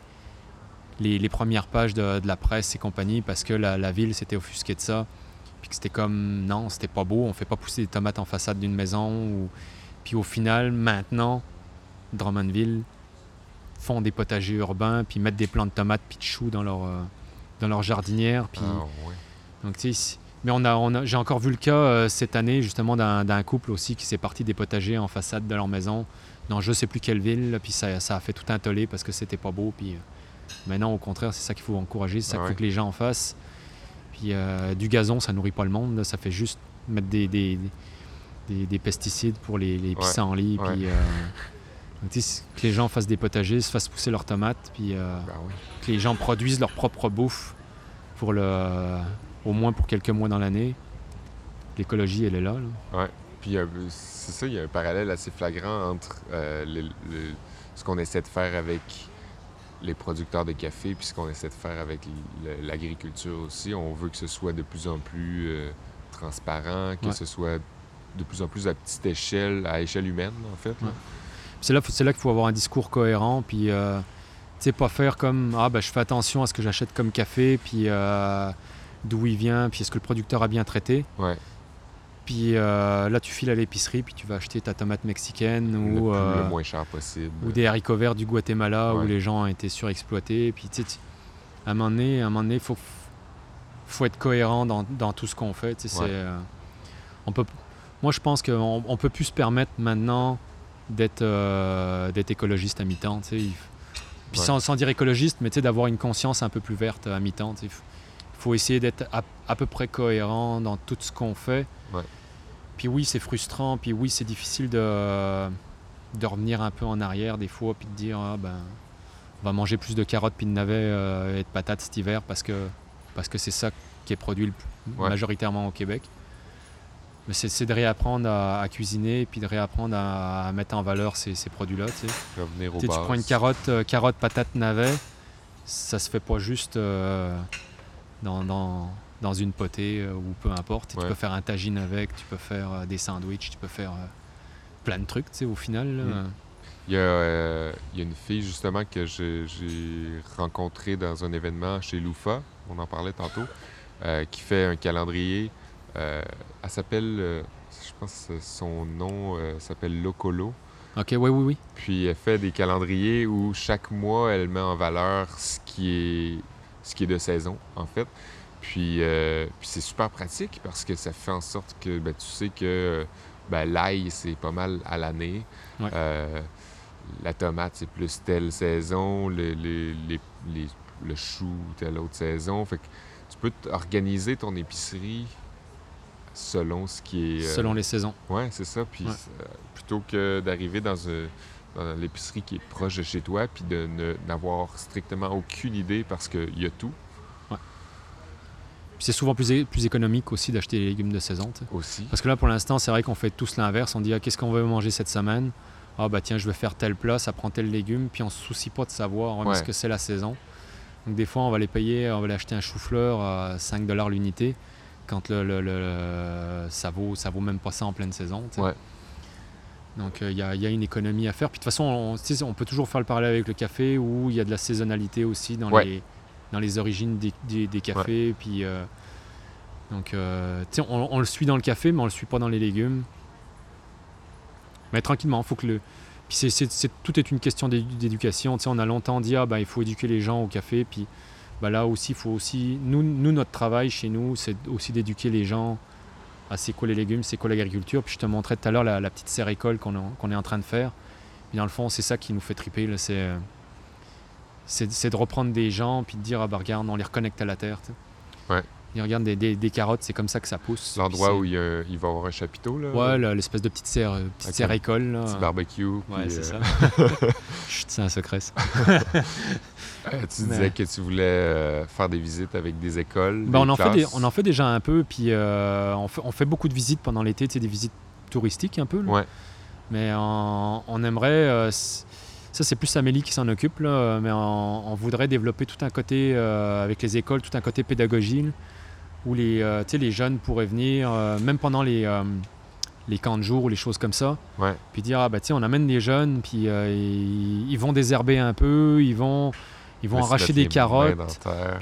les, les premières pages de, de la presse et compagnie parce que la, la ville s'était offusquée de ça. Puis que c'était comme, non, c'était pas beau, on fait pas pousser des tomates en façade d'une maison. Ou... Puis au final, maintenant, Drummondville font des potagers urbains, puis mettent des plants de tomates puis de choux dans leur, euh, dans leur jardinière. Puis... Ah, ouais. Donc, tu sais, mais on a, on a- j'ai encore vu le cas euh, cette année, justement, d'un, d'un couple aussi qui s'est parti des potagers en façade de leur maison, dans je sais plus quelle ville, puis ça, ça a fait tout un tollé parce que c'était pas beau. Puis euh, maintenant, au contraire, c'est ça qu'il faut encourager, c'est ça qu'il faut que les gens en fassent. Puis euh, du gazon, ça nourrit pas le monde, ça fait juste mettre des, des, des- des pesticides pour les, les pissenlits. Ouais. Puis, euh, que les gens fassent des potagers, se fassent pousser leurs tomates, puis euh, Ben oui. que les gens produisent leur propre bouffe pour le, au moins pour quelques mois dans l'année. L'écologie, elle est là. là. Puis euh, c'est ça, il y a un parallèle assez flagrant entre euh, le- le- ce qu'on essaie de faire avec les producteurs de café puis ce qu'on essaie de faire avec l'agriculture aussi. On veut que ce soit de plus en plus euh, transparent, que Ouais. ce soit de plus en plus à petite échelle, à échelle humaine en fait. Ouais. C'est là, là qu'il faut avoir un discours cohérent, puis euh, tu sais, pas faire comme ah ben je fais attention à ce que j'achète comme café, puis euh, d'où il vient, puis est-ce que le producteur a bien traité. Ouais. Puis euh, là, tu files à l'épicerie, puis tu vas acheter ta tomate mexicaine Le, ou, plus- euh, le moins cher possible. ou des haricots verts du Guatemala où les gens ont été surexploités. Puis tu sais, à un moment donné, à un moment donné, faut faut être cohérent dans, dans tout ce qu'on fait. tu sais, Ouais. c'est, euh, on peut, moi, je pense qu'on on peut plus se permettre maintenant d'être d'être écologiste à mi-temps. tu sais. Il Puis Ouais. sans, sans dire écologiste, mais tu sais, d'avoir une conscience un peu plus verte à mi-temps. Il f- faut essayer d'être à, à peu près cohérent dans tout ce qu'on fait. Ouais. Puis oui, c'est frustrant, puis oui, c'est difficile de, de revenir un peu en arrière des fois, puis de dire, ah, ben, on va manger plus de carottes puis de navets euh, et de patates cet hiver parce que parce que c'est ça qui est produit le plus- Ouais. majoritairement au Québec. Mais c'est de réapprendre à, à cuisiner, puis de réapprendre à, à mettre en valeur ces, ces produits-là. tu sais. Tu prends une carotte, euh, carotte, patate, navet, ça se fait pas juste euh, dans, dans, dans une potée euh, ou peu importe. Tu peux faire un tagine avec, tu peux faire euh, des sandwichs, tu peux faire euh, plein de trucs, tu sais, au final. là. Mm. Il y, a, euh, il y a une fille justement que j'ai rencontrée dans un événement chez Loufa, on en parlait tantôt, euh, qui fait un calendrier. euh, elle s'appelle, je pense son nom s'appelle Locolo. Ok, oui, oui, oui. Puis elle fait des calendriers où chaque mois elle met en valeur ce qui est, ce qui est de saison en fait. Puis, euh, puis c'est super pratique parce que ça fait en sorte que ben, tu sais que ben, l'ail c'est pas mal à l'année. Ouais. Euh, la tomate c'est plus telle saison, le, les- les- les- le chou telle autre saison. Fait que tu peux organiser ton épicerie selon ce qui est. euh, Selon les saisons. Ouais, c'est ça. Puis Ouais. euh, plutôt que d'arriver dans, un- dans l'épicerie qui est proche de chez toi, puis de n'avoir strictement aucune idée parce qu'il y a tout c'est souvent plus, économique aussi d'acheter les légumes de saison. aussi. Parce que là, pour l'instant, c'est vrai qu'on fait tous l'inverse. On dit, ah, qu'est-ce qu'on veut manger cette semaine? Ah, bah tiens, je vais faire tel plat, ça prend tel légume, puis on se soucie pas de savoir ouais, est-ce que c'est la saison. Donc des fois, on va les payer, on va les acheter un chou-fleur à 5 dollars l'unité, quand le, le- le- ça, vaut, ça vaut même pas ça en pleine saison. Ouais. Donc il y, a- y a une économie à faire. Puis de toute façon, on, peut toujours faire le parallèle avec le café, où il y a de la saisonnalité aussi dans, Ouais. les, dans les origines des, des- des cafés. Puis, euh, donc, euh, on, on le suit dans le café, mais on le suit pas dans les légumes. Mais tranquillement, faut que le. Puis c'est, c'est- c'est- tout est une question d'édu- d'éducation. On a longtemps dit ah ben il faut éduquer les gens au café. Puis ben, là aussi, faut aussi. Nous, nous, notre travail chez nous, c'est aussi d'éduquer les gens à c'est quoi les légumes, c'est quoi l'agriculture. Puis je te montrais tout à l'heure la, la petite serre école qu'on, est- qu'on est en train de faire. Puis dans le fond, c'est ça qui nous fait triper. c'est, euh, c'est, de reprendre des gens puis de dire ah ben regarde, on les reconnecte à la terre. tu sais. Ouais. Et regarde des, des- des carottes, c'est comme ça que ça pousse. L'endroit où il, un- il va y avoir un chapiteau, là? Ouais, l'espèce de petite serre, euh, petite serre école. Là. Petit barbecue. Ouais, c'est euh, ça. Chut, c'est un secret. ça. euh, tu Mais- disais que tu voulais euh, faire des visites avec des écoles. Ben, des on, en fait on en fait déjà un peu, puis euh, on, fait, on fait beaucoup de visites pendant l'été, tu sais, des visites touristiques un peu. là. Ouais. Mais on, on aimerait, euh, ça c'est plus Amélie qui s'en occupe, là, mais on, on voudrait développer tout un côté euh, avec les écoles, tout un côté pédagogie, là, où les, euh, les jeunes pourraient venir, euh, même pendant les, euh, les camps de jour ou les choses comme ça, Ouais. puis dire, ah bah tiens, on amène des jeunes, puis euh, ils, ils vont désherber un peu, ils vont, ils vont arracher des carottes.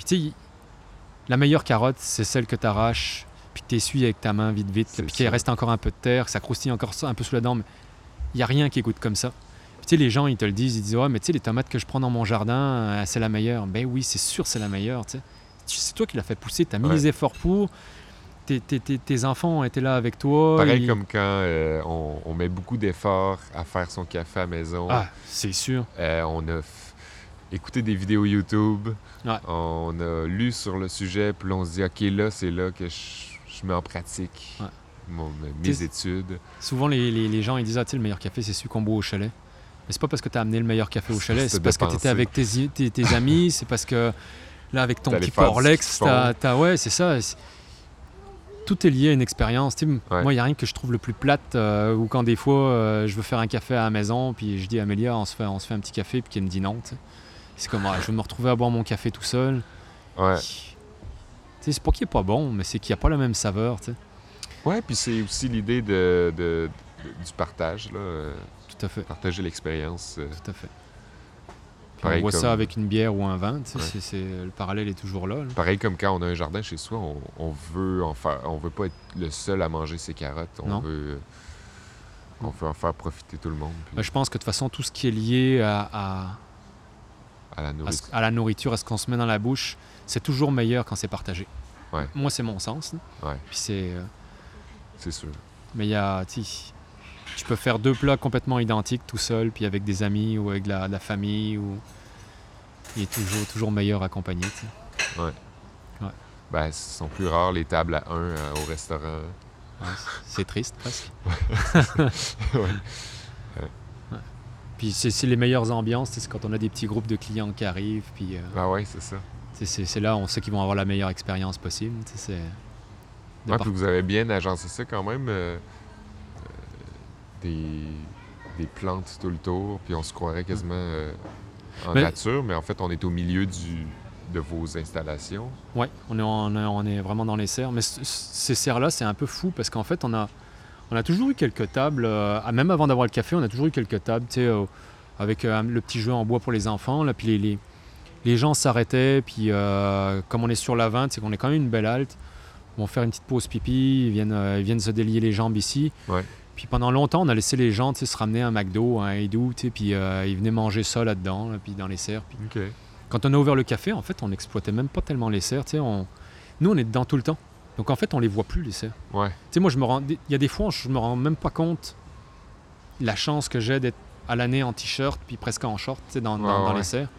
Puis la meilleure carotte, c'est celle que tu arraches, puis que tu essuies avec ta main vite vite, puis qu'il reste encore un peu de terre, que ça croustille encore un peu sous la dent, mais il n'y a rien qui goûte comme ça. Tu sais, les gens, ils te le disent, ils disent, ouais, mais tu sais, les tomates que je prends dans mon jardin, euh, c'est la meilleure. Ben oui, c'est sûr, c'est la meilleure, tu sais. C'est toi qui l'as fait pousser, tu as mis Ouais. les efforts pour, tes, tes- tes- tes enfants étaient là avec toi. Pareil comme quand euh, on, on met beaucoup d'efforts à faire son café à la maison. Ah, c'est sûr. Euh, on a f- écouté des vidéos YouTube. Ouais. On a lu sur le sujet. Puis on se dit, OK, là, c'est là que je, je mets en pratique Ouais. mon- mes études. Souvent, les, les- les gens, ils disent, ah, tu sais, le meilleur café, c'est celui qu'on boit au chalet. Mais c'est pas parce que tu as amené le meilleur café au chalet, c'est parce que tu étais avec tes, tes- tes amis, c'est parce que là, avec ton petit Porlex, t'as, ouais, c'est ça. c'est- Tout est lié à une expérience. Ouais. Moi, il n'y a rien que je trouve le plus plate euh, ou quand des fois, euh, je veux faire un café à la maison, puis je dis à Amélia, on se fait, on se fait un petit café, puis qu'elle me dit non. C'est comme, ah, je veux me retrouver à boire mon café tout seul. Ouais. Tu sais, c'est pas qu'il est pas bon, mais c'est qu'il n'y a pas la même saveur. Ouais, puis c'est aussi l'idée de, de- de- du partage, là. Euh, Tout à fait. partager l'expérience. euh, Tout à fait. Pareil on comme- ça avec une bière ou un vin. tu sais, Ouais. c'est- c'est- le parallèle est toujours là. là. Pareil comme quand on a un jardin chez soi, on, on veut en faire, on veut pas être le seul à manger ses carottes. On Non. veut, on veut en faire profiter tout le monde. puis Ben, je pense que de toute façon, tout ce qui est lié à, à- à la à, nourriture. ce- à la nourriture, à ce qu'on se met dans la bouche, c'est toujours meilleur quand c'est partagé. Ouais. Moi, c'est mon sens. là. Ouais. Puis c'est, euh, C'est sûr. mais il y a, tu peux faire deux plats complètement identiques tout seul, puis avec des amis ou avec de la, famille, ou il est toujours, toujours meilleur accompagné. tu sais. Ben, ce sont plus rares les tables à un euh, au restaurant. Ouais, c'est triste presque. Ouais. Puis c'est les meilleures ambiances, c'est quand on a des petits groupes de clients qui arrivent, puis euh, Ah ouais, c'est ça. c'est là on sait qu'ils vont avoir la meilleure expérience possible. c'est Ouais, puis vous avez bien agencé ça quand même. euh, des, des plantes tout le tour, puis on se croirait quasiment euh, en Mais- nature, mais en fait, on est au milieu du, de vos installations. Ouais, on est, on est, on est vraiment dans les serres. Mais ces serres-là, c'est un peu fou parce qu'en fait, on a, on a toujours eu quelques tables, euh, même avant d'avoir le café, on a toujours eu quelques tables, tu sais, euh, avec euh, le petit jeu en bois pour les enfants. Là, puis les, les, les gens s'arrêtaient, puis comme on est sur la 20, c'est qu'on est quand même une belle halte. Ils vont faire une petite pause pipi, ils viennent, ils viennent se délier les jambes ici. Ouais. Puis pendant longtemps, on a laissé les gens se ramener un McDo, un Haydou, tu sais, puis euh, ils venaient manger ça là-dedans, là, puis dans les serres. Puis quand on a ouvert le café, en fait, on n'exploitait même pas tellement les serres. On... Nous, on est dedans tout le temps. Donc, en fait, on les voit plus, les serres. Ouais. Moi, je me rends... il y a des fois, je me rends même pas compte la chance que j'ai d'être à l'année en t-shirt, puis presque en short, dans, Ouais, dans les serres.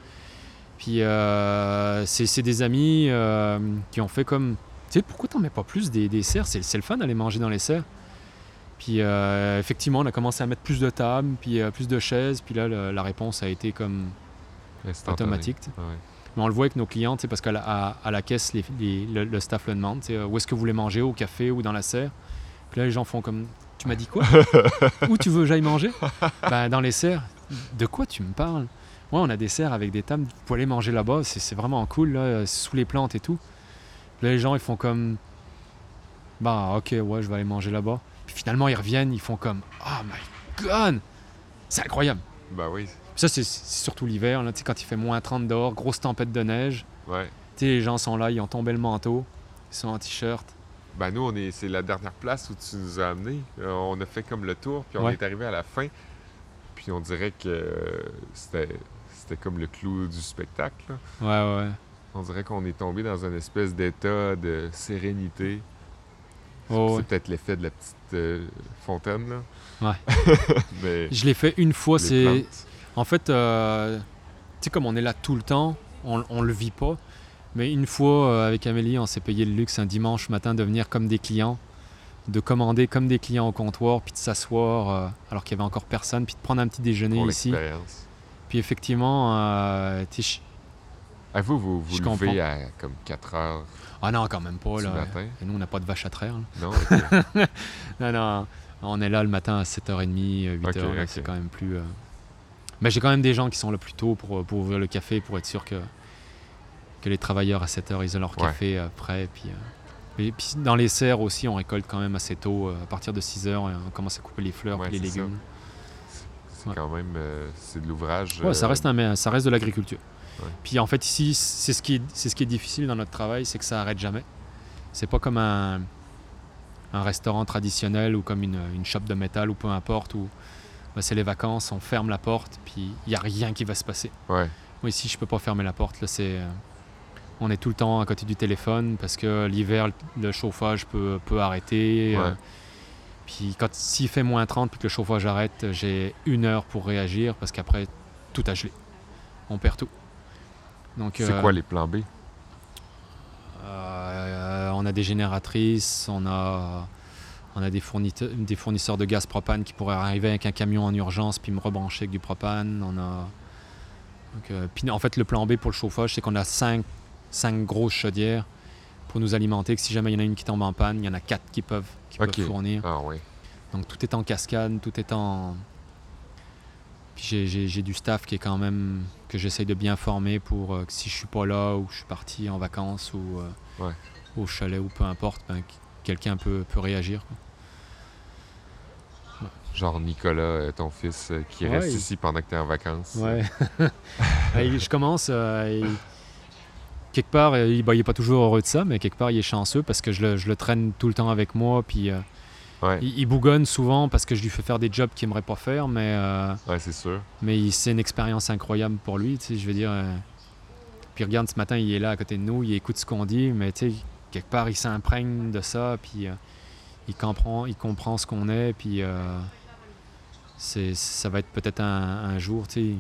Puis, euh, c'est des amis euh, qui ont fait comme... Tu sais, pourquoi t'en mets pas plus des, des serres? C'est le fun d'aller manger dans les serres. Puis, euh, effectivement, on a commencé à mettre plus de tables, puis euh, plus de chaises. Puis là, le- la réponse a été comme automatique. Ouais. Mais on le voit avec nos clients, parce qu'à la, à, à la caisse, les- les- le, le staff le demande, sais, où est-ce que vous voulez manger, au café ou dans la serre. Puis là, les gens font comme, tu m'as dit quoi? Où tu veux que j'aille manger Ben, Dans les serres. de quoi tu me parles Ouais, on a des serres avec des tables, vous pouvez aller manger là-bas, c'est vraiment cool, là, sous les plantes et tout. Là, les gens, ils font comme. Bah, ok, ouais, je vais aller manger là-bas. Finalement, ils reviennent, ils font comme. Oh my god C'est incroyable. Bah oui. Ça, c'est surtout l'hiver, là, quand il fait moins 30 dehors, grosse tempête de neige. Ouais. Tu sais, les gens sont là, ils ont tombé le manteau, ils sont en t-shirt. Ben nous, on est, c'est la dernière place où tu nous as amenés. Euh, on a fait comme le tour, puis on Ouais. est arrivé à la fin. Puis on dirait que euh, c'était, c'était comme le clou du spectacle. là. Ouais, ouais. On dirait qu'on est tombé dans une espèce d'état de sérénité. Oh, c'est ouais. peut-être l'effet de la petite euh, fontaine, là. Ouais. Mais Je l'ai fait une fois, c'est. En fait, euh, tu sais, comme on est là tout le temps, on, on le vit pas. Mais une fois, euh, avec Amélie, on s'est payé le luxe un dimanche matin de venir comme des clients, de commander comme des clients au comptoir, puis de s'asseoir alors qu'il y avait encore personne, puis de prendre un petit déjeuner pour ici. Puis effectivement, tu Ah, vous, vous vous Je levez comprends. à comme 4 heures ah non, quand même pas. Là. matin? Et nous, on n'a pas de vache à traire. là. Non? Non, non, on est là le matin à 7h30, 8h, Ok, là, ok. c'est quand même plus... euh, Mais j'ai quand même des gens qui sont là plus tôt pour, pour ouvrir le café, pour être sûr que, que les travailleurs à 7h, ils ont leur café euh, prêt. Puis, euh, et puis dans les serres aussi, on récolte quand même assez tôt. euh, à partir de 6h, on commence à couper les fleurs Ouais, puis les ça. légumes. C'est Ouais. quand même... euh, c'est de l'ouvrage... Ouais, ça euh, reste, un, mais ça reste de l'agriculture. Ouais. Puis en fait, ici, c'est ce, qui est, c'est ce qui est difficile dans notre travail, c'est que ça arrête jamais. C'est pas comme un, un restaurant traditionnel ou comme une, une shop de métal ou peu importe, où bah, c'est les vacances, on ferme la porte, puis il n'y a rien qui va se passer. Ouais. Moi, ici, je peux pas fermer la porte. Là, c'est, euh, on est tout le temps à côté du téléphone parce que l'hiver, le chauffage peut, peut arrêter. euh, puis quand s'il fait moins 30 puis que le chauffage arrête, j'ai une heure pour réagir parce qu'après, tout a gelé. On perd tout. C'est euh, quoi les plans B? euh, on a des génératrices, on a, on a des, fournisseurs, des fournisseurs de gaz propane qui pourraient arriver avec un camion en urgence puis me rebrancher avec du propane. On a, donc, euh, puis en fait, le plan B pour le chauffage, c'est qu'on a cinq, cinq grosses chaudières pour nous alimenter. Que si jamais il y en a une qui tombe en panne, il y en a quatre qui peuvent, qui peuvent fournir. Ah oui. Donc tout est en cascade, tout est en. Puis j'ai- du staff qui est quand même que j'essaye de bien former pour euh, que si je suis pas là ou que je suis parti en vacances ou euh, Ouais. au chalet ou peu importe, ben, que quelqu'un peut, peut réagir. quoi. Genre Nicolas, euh, ton fils, qui Ouais, reste il- ici pendant que tu es en vacances. Ouais. Je commence. euh, quelque part, il, bah, il est pas toujours heureux de ça, mais quelque part, il est chanceux parce que je le, je le traîne tout le temps avec moi. Puis Ouais, il, il bougonne souvent parce que je lui fais faire des jobs qu'il aimerait pas faire, mais. euh, ouais, c'est sûr. Mais c'est une expérience incroyable pour lui, tu sais, je veux dire. euh, Puis regarde, ce matin, il est là à côté de nous, il écoute ce qu'on dit, mais tu sais, quelque part, il s'imprègne de ça, puis euh, il, comprend, il comprend ce qu'on est, puis c'est, ça va être peut-être un, un jour, tu sais.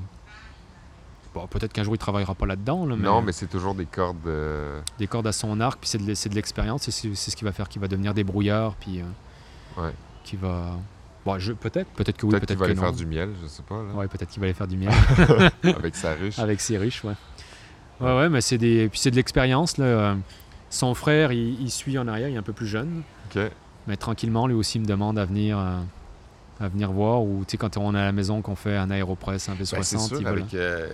Bon, peut-être qu'un jour, il travaillera pas là-dedans, là, mais, Non, mais c'est toujours des cordes. euh, des cordes à son arc, puis c'est de, c'est de l'expérience, c'est, c'est ce qui va faire qu'il va devenir débrouillard, puis euh, Ouais. qui va. Bon, je, peut-être, peut-être que oui, Peut-être peut-être qu'il va que aller non. faire du miel, je sais pas, là, Ouais, peut-être qu'il va aller faire du miel. avec sa ruche. Avec ses riches, ouais. Ouais, ouais, mais c'est des, puis c'est de l'expérience. Là. Euh, Son frère, il, il suit en arrière, il est un peu plus jeune. Ok. Mais tranquillement, lui aussi me demande à venir, euh, à venir voir. Ou tu sais, quand on est à la maison, qu'on fait un aéropress, un V60, Ben, c'est sûr, il là. avec euh,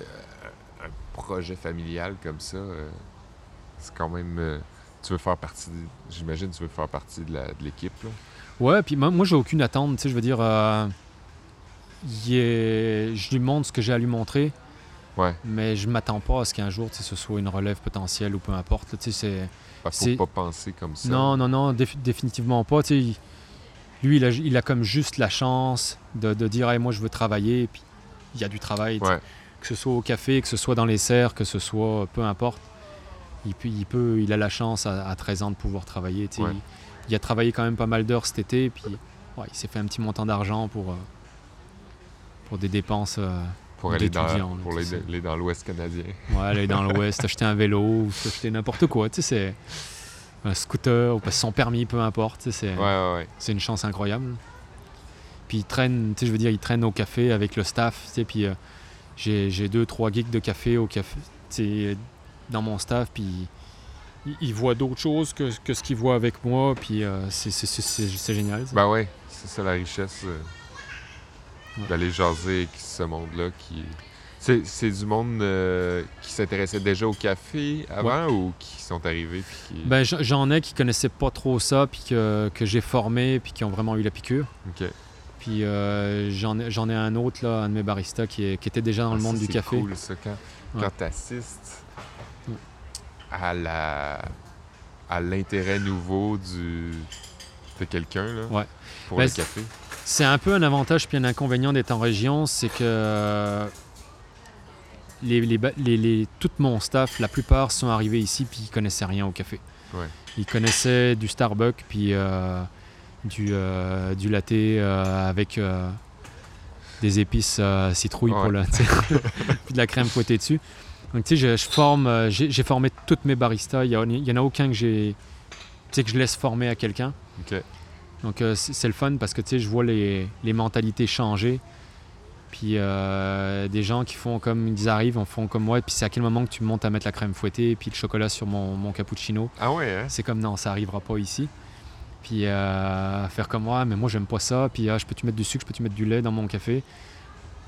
un projet familial comme ça, euh, c'est quand même. euh, tu veux faire partie. J'imagine que tu veux faire partie de l'équipe. Ouais, puis moi, moi j'ai aucune attente. Tu sais, je veux dire, euh, il est- je lui montre ce que j'ai à lui montrer. Ouais. Mais je m'attends pas à ce qu'un jour, tu sais, ce soit une relève potentielle ou peu importe. Tu sais, c'est. C'est- faut pas penser comme ça. Non, non, non, défi- définitivement pas. Tu sais, il- lui, il a, il a comme juste la chance de, de dire Hey, moi, je veux travailler. Puis il y a du travail. Ouais. Que ce soit au café, que ce soit dans les serres, que ce soit peu importe. Il, peut, il, peut, il a la chance à, à 13 ans de pouvoir travailler. Ouais. Il, a travaillé quand même pas mal d'heures cet été. Puis ouais, il s'est fait un petit montant d'argent pour, euh, pour des dépenses. euh, Pour aller dans, pour aller, dans l'Ouest canadien. Ouais, aller dans l'Ouest, acheter un vélo, ou acheter n'importe quoi. Tu sais, c'est un scooter, ou passer son permis, peu importe. C'est Ouais, une chance incroyable. Puis il traîne, tu sais, je veux dire, il traîne au café avec le staff. Tu sais, puis euh, j'ai j'ai deux, trois geeks de café au café, tu sais, dans mon staff. Puis ils, ils voient d'autres choses que, que ce qu'ils voient avec moi. Puis euh, c'est- c'est c'est- c'est- c'est génial. ça. Ben ouais, c'est ça la richesse. euh. Ouais. d'aller jaser avec ce monde-là qui. C'est, c'est du monde euh, qui s'intéressait déjà au café avant ou qui sont arrivés puis qui. Ben, j'en ai qui connaissaient pas trop ça, puis que, que j'ai formé, puis qui ont vraiment eu la piqûre. Ok. Puis euh, j'en ai, j'en ai un autre, là, un de mes baristas, qui, est- qui était déjà dans Ah, le ça, monde du c'est café. cool ça quand, Ouais. quand t'assistes. À la à l'intérêt nouveau du de quelqu'un là Ouais. pour Ben, le café? C'est un peu un avantage puis un inconvénient d'être en région, c'est que euh, les, les ba- les- les- tout mon staff, la plupart sont arrivés ici puis ils connaissaient rien au café. Ouais. Ils connaissaient du Starbucks puis euh, du, euh, du latte euh, avec des épices citrouille pour Ouais. sais, puis de la crème fouettée dessus. Donc tu sais, je, je forme, euh, j'ai formé toutes mes baristas. Il y, a- il y en a aucun que j'ai, tu sais, que je laisse former à quelqu'un. Ok. Donc euh, c'est le fun parce que tu sais, je vois les, les mentalités changer. Puis euh, des gens qui font comme ils arrivent, en font comme moi. Puis c'est à quel moment que tu montes à mettre la crème fouettée et puis le chocolat sur mon, mon cappuccino? Ah ouais hein? C'est comme non, ça arrivera pas ici. Puis euh, faire comme moi, mais moi j'aime pas ça. Puis ah, je peux tu mettre du sucre, je peux tu mettre du lait dans mon café?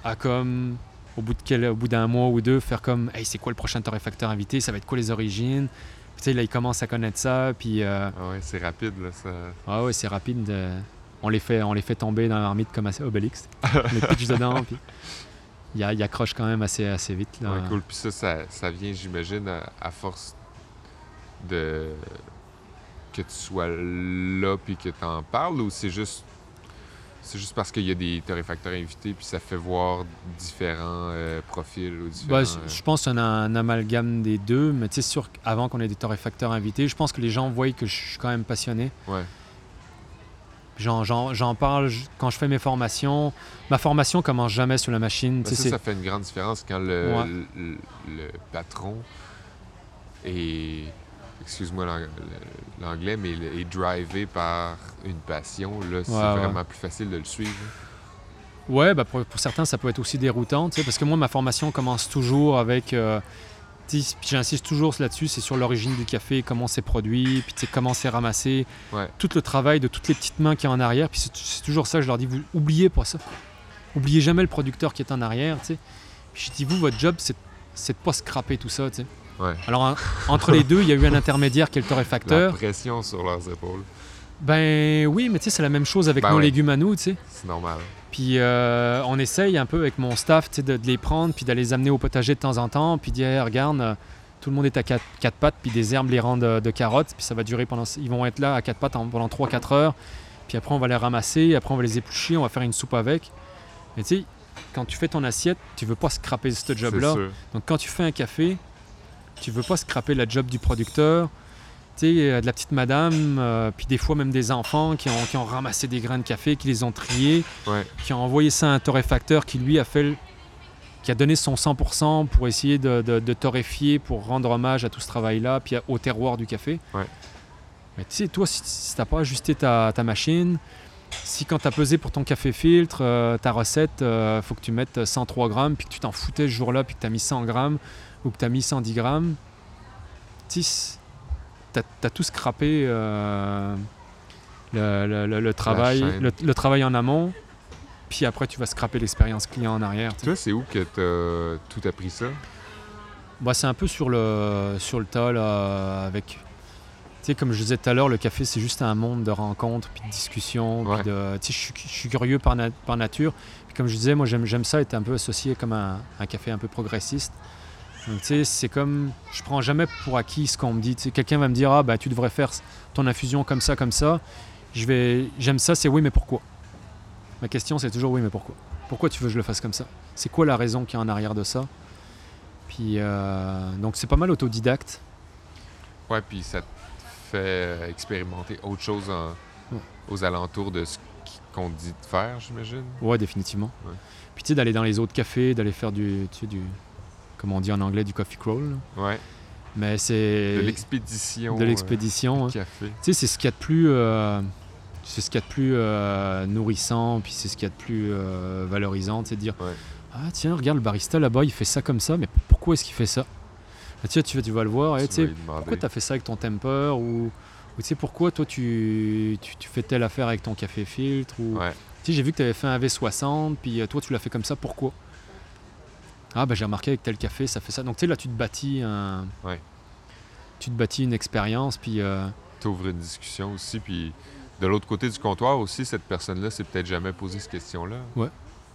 À comme au bout de quel, au bout d'un mois ou deux, faire comme hey c'est quoi le prochain torréfacteur invité, ça va être quoi les origines? Puis, tu sais là ils commencent à connaître ça. Puis euh, Ah ouais, c'est rapide là ça. ah ouais, c'est rapide. euh, on, les fait, on les fait tomber dans la marmite comme assez Obélix. on les pitch dedans, puis ils ils accrochent quand même assez, assez vite. Là. Ouais, cool. Puis ça, ça, ça vient, j'imagine, à, à force de que tu sois là puis que tu en parles ou c'est juste c'est juste parce qu'il y a des torréfacteurs invités puis ça fait voir différents euh, profils ou différents. Bah, je- je pense qu'on a un amalgame des deux, mais tu sais, sûr qu'avant qu'on ait des torréfacteurs invités, je pense que les gens voient que je suis quand même passionné. euh, ouais. J'en, parle quand je fais mes formations. Ma formation commence jamais sur la machine. Ben, sais, ça, ça fait une grande différence quand le, Ouais. le, le patron est excuse-moi l'ang- l'anglais, mais il est drivé par une passion. Là, c'est Ouais, ouais. vraiment plus facile de le suivre. Ouais, bah pour, pour certains, ça peut être aussi déroutant, tu sais, parce que moi, ma formation commence toujours avec. euh, J'insiste toujours là-dessus, c'est sur l'origine du café, comment c'est produit, puis comment c'est ramassé, Ouais. tout le travail de toutes les petites mains qui a en arrière. Puis c'est toujours ça, je leur dis, vous oubliez pas ça. Oubliez jamais le producteur qui est en arrière, tu sais. Puis je dis, vous, votre job, c'est de pas scraper tout ça. Ouais. Alors, en- entre les deux, il y a eu un intermédiaire qui est le La torréfacteur. pression sur leurs épaules. Ben oui, mais tu sais, c'est la même chose avec Ben nos légumes à nous, tu sais. C'est normal. Puis euh, on essaye un peu avec mon staff de, de les prendre, puis d'aller les amener au potager de temps en temps, puis dire Hey, regarde, euh, tout le monde est à quatre, quatre pattes, puis des herbes les rendent de, de carottes, puis ça va durer pendant. Ils vont être là à quatre pattes en- pendant 3-4 heures, puis après on va les ramasser, après on va les éplucher, on va faire une soupe avec. Mais tu sais, quand tu fais ton assiette, tu veux pas scraper ce job-là. Donc quand tu fais un café, tu veux pas scraper la job du producteur. Tu sais, euh, de la petite madame, euh, puis des fois même des enfants qui ont, qui ont ramassé des grains de café, qui les ont triés, Ouais. qui ont envoyé ça à un torréfacteur qui lui a fait le- qui a donné son 100% pour essayer de, de- de torréfier, pour rendre hommage à tout ce travail-là, puis au terroir du café. Ouais. Mais tu sais, toi, si, si t'as pas ajusté ta, ta machine, si quand tu as pesé pour ton café filtre, euh, ta recette, euh, faut que tu mettes 103 grammes, puis que tu t'en foutais ce jour-là, puis que tu as mis 100 grammes, ou que tu as mis 110 grammes, tu sais, t'as as tout scrappé euh, le, le- le- le travail, le, travail en amont, puis après tu vas scraper l'expérience client en arrière. tu sais. Toi, c'est où que t'as tout appris ça? Bah, c'est un peu sur le, sur le tas, là, avec... Tu sais, comme je disais tout à l'heure, le café, c'est juste un monde de rencontres, puis de discussions, puis Ouais. de... Tu sais, je suis- je suis curieux par, na- par nature. Puis comme je disais, moi, j'aime j'aime ça être un peu associé comme un, un café un peu progressiste. Sais, c'est comme... Je prends jamais pour acquis ce qu'on me dit. Quelqu'un va me dire, ah, bah, tu devrais faire ton infusion comme ça, comme ça. Je vais... J'aime ça, c'est oui, mais pourquoi? Ma question, c'est toujours oui, mais pourquoi? Pourquoi tu veux que je le fasse comme ça? C'est quoi la raison qui est en arrière de ça? Puis euh, donc c'est pas mal autodidacte. Ouais, puis ça te fait expérimenter autre chose en- Ouais. aux alentours de ce qu'on te dit de faire, j'imagine? Ouais, définitivement. Ouais. Puis tu sais d'aller dans les autres cafés, d'aller faire du, comment on dit en anglais, du coffee crawl. Ouais. Mais c'est De l'expédition. de euh, l'expédition. hein. café. Tu sais, c'est ce qu'il y a de plus, euh, c'est ce qu'il y a de plus euh, nourrissant, puis c'est ce qu'il y a de plus euh, valorisant, c'est de dire Ouais. ah tiens regarde le barista là-bas il fait ça comme ça, mais pourquoi est-ce qu'il fait ça? Ah, Tiens tu, vas- tu vas le voir, et Tu sais pourquoi tu as fait ça avec ton temper? Ou, ou tu sais pourquoi toi tu, tu, tu fais telle affaire avec ton café filtre? Ou Ouais. Tu sais, j'ai vu que tu avais fait un V60, puis euh, toi, tu l'as fait comme ça, pourquoi? Ah, ben j'ai remarqué avec tel café, ça fait ça. Donc, tu sais, là, tu te bâtis un. Ouais. Tu te bâtis une expérience, puis. euh, T'ouvres une discussion aussi, puis de l'autre côté du comptoir aussi, cette personne-là s'est peut-être jamais posé cette question-là.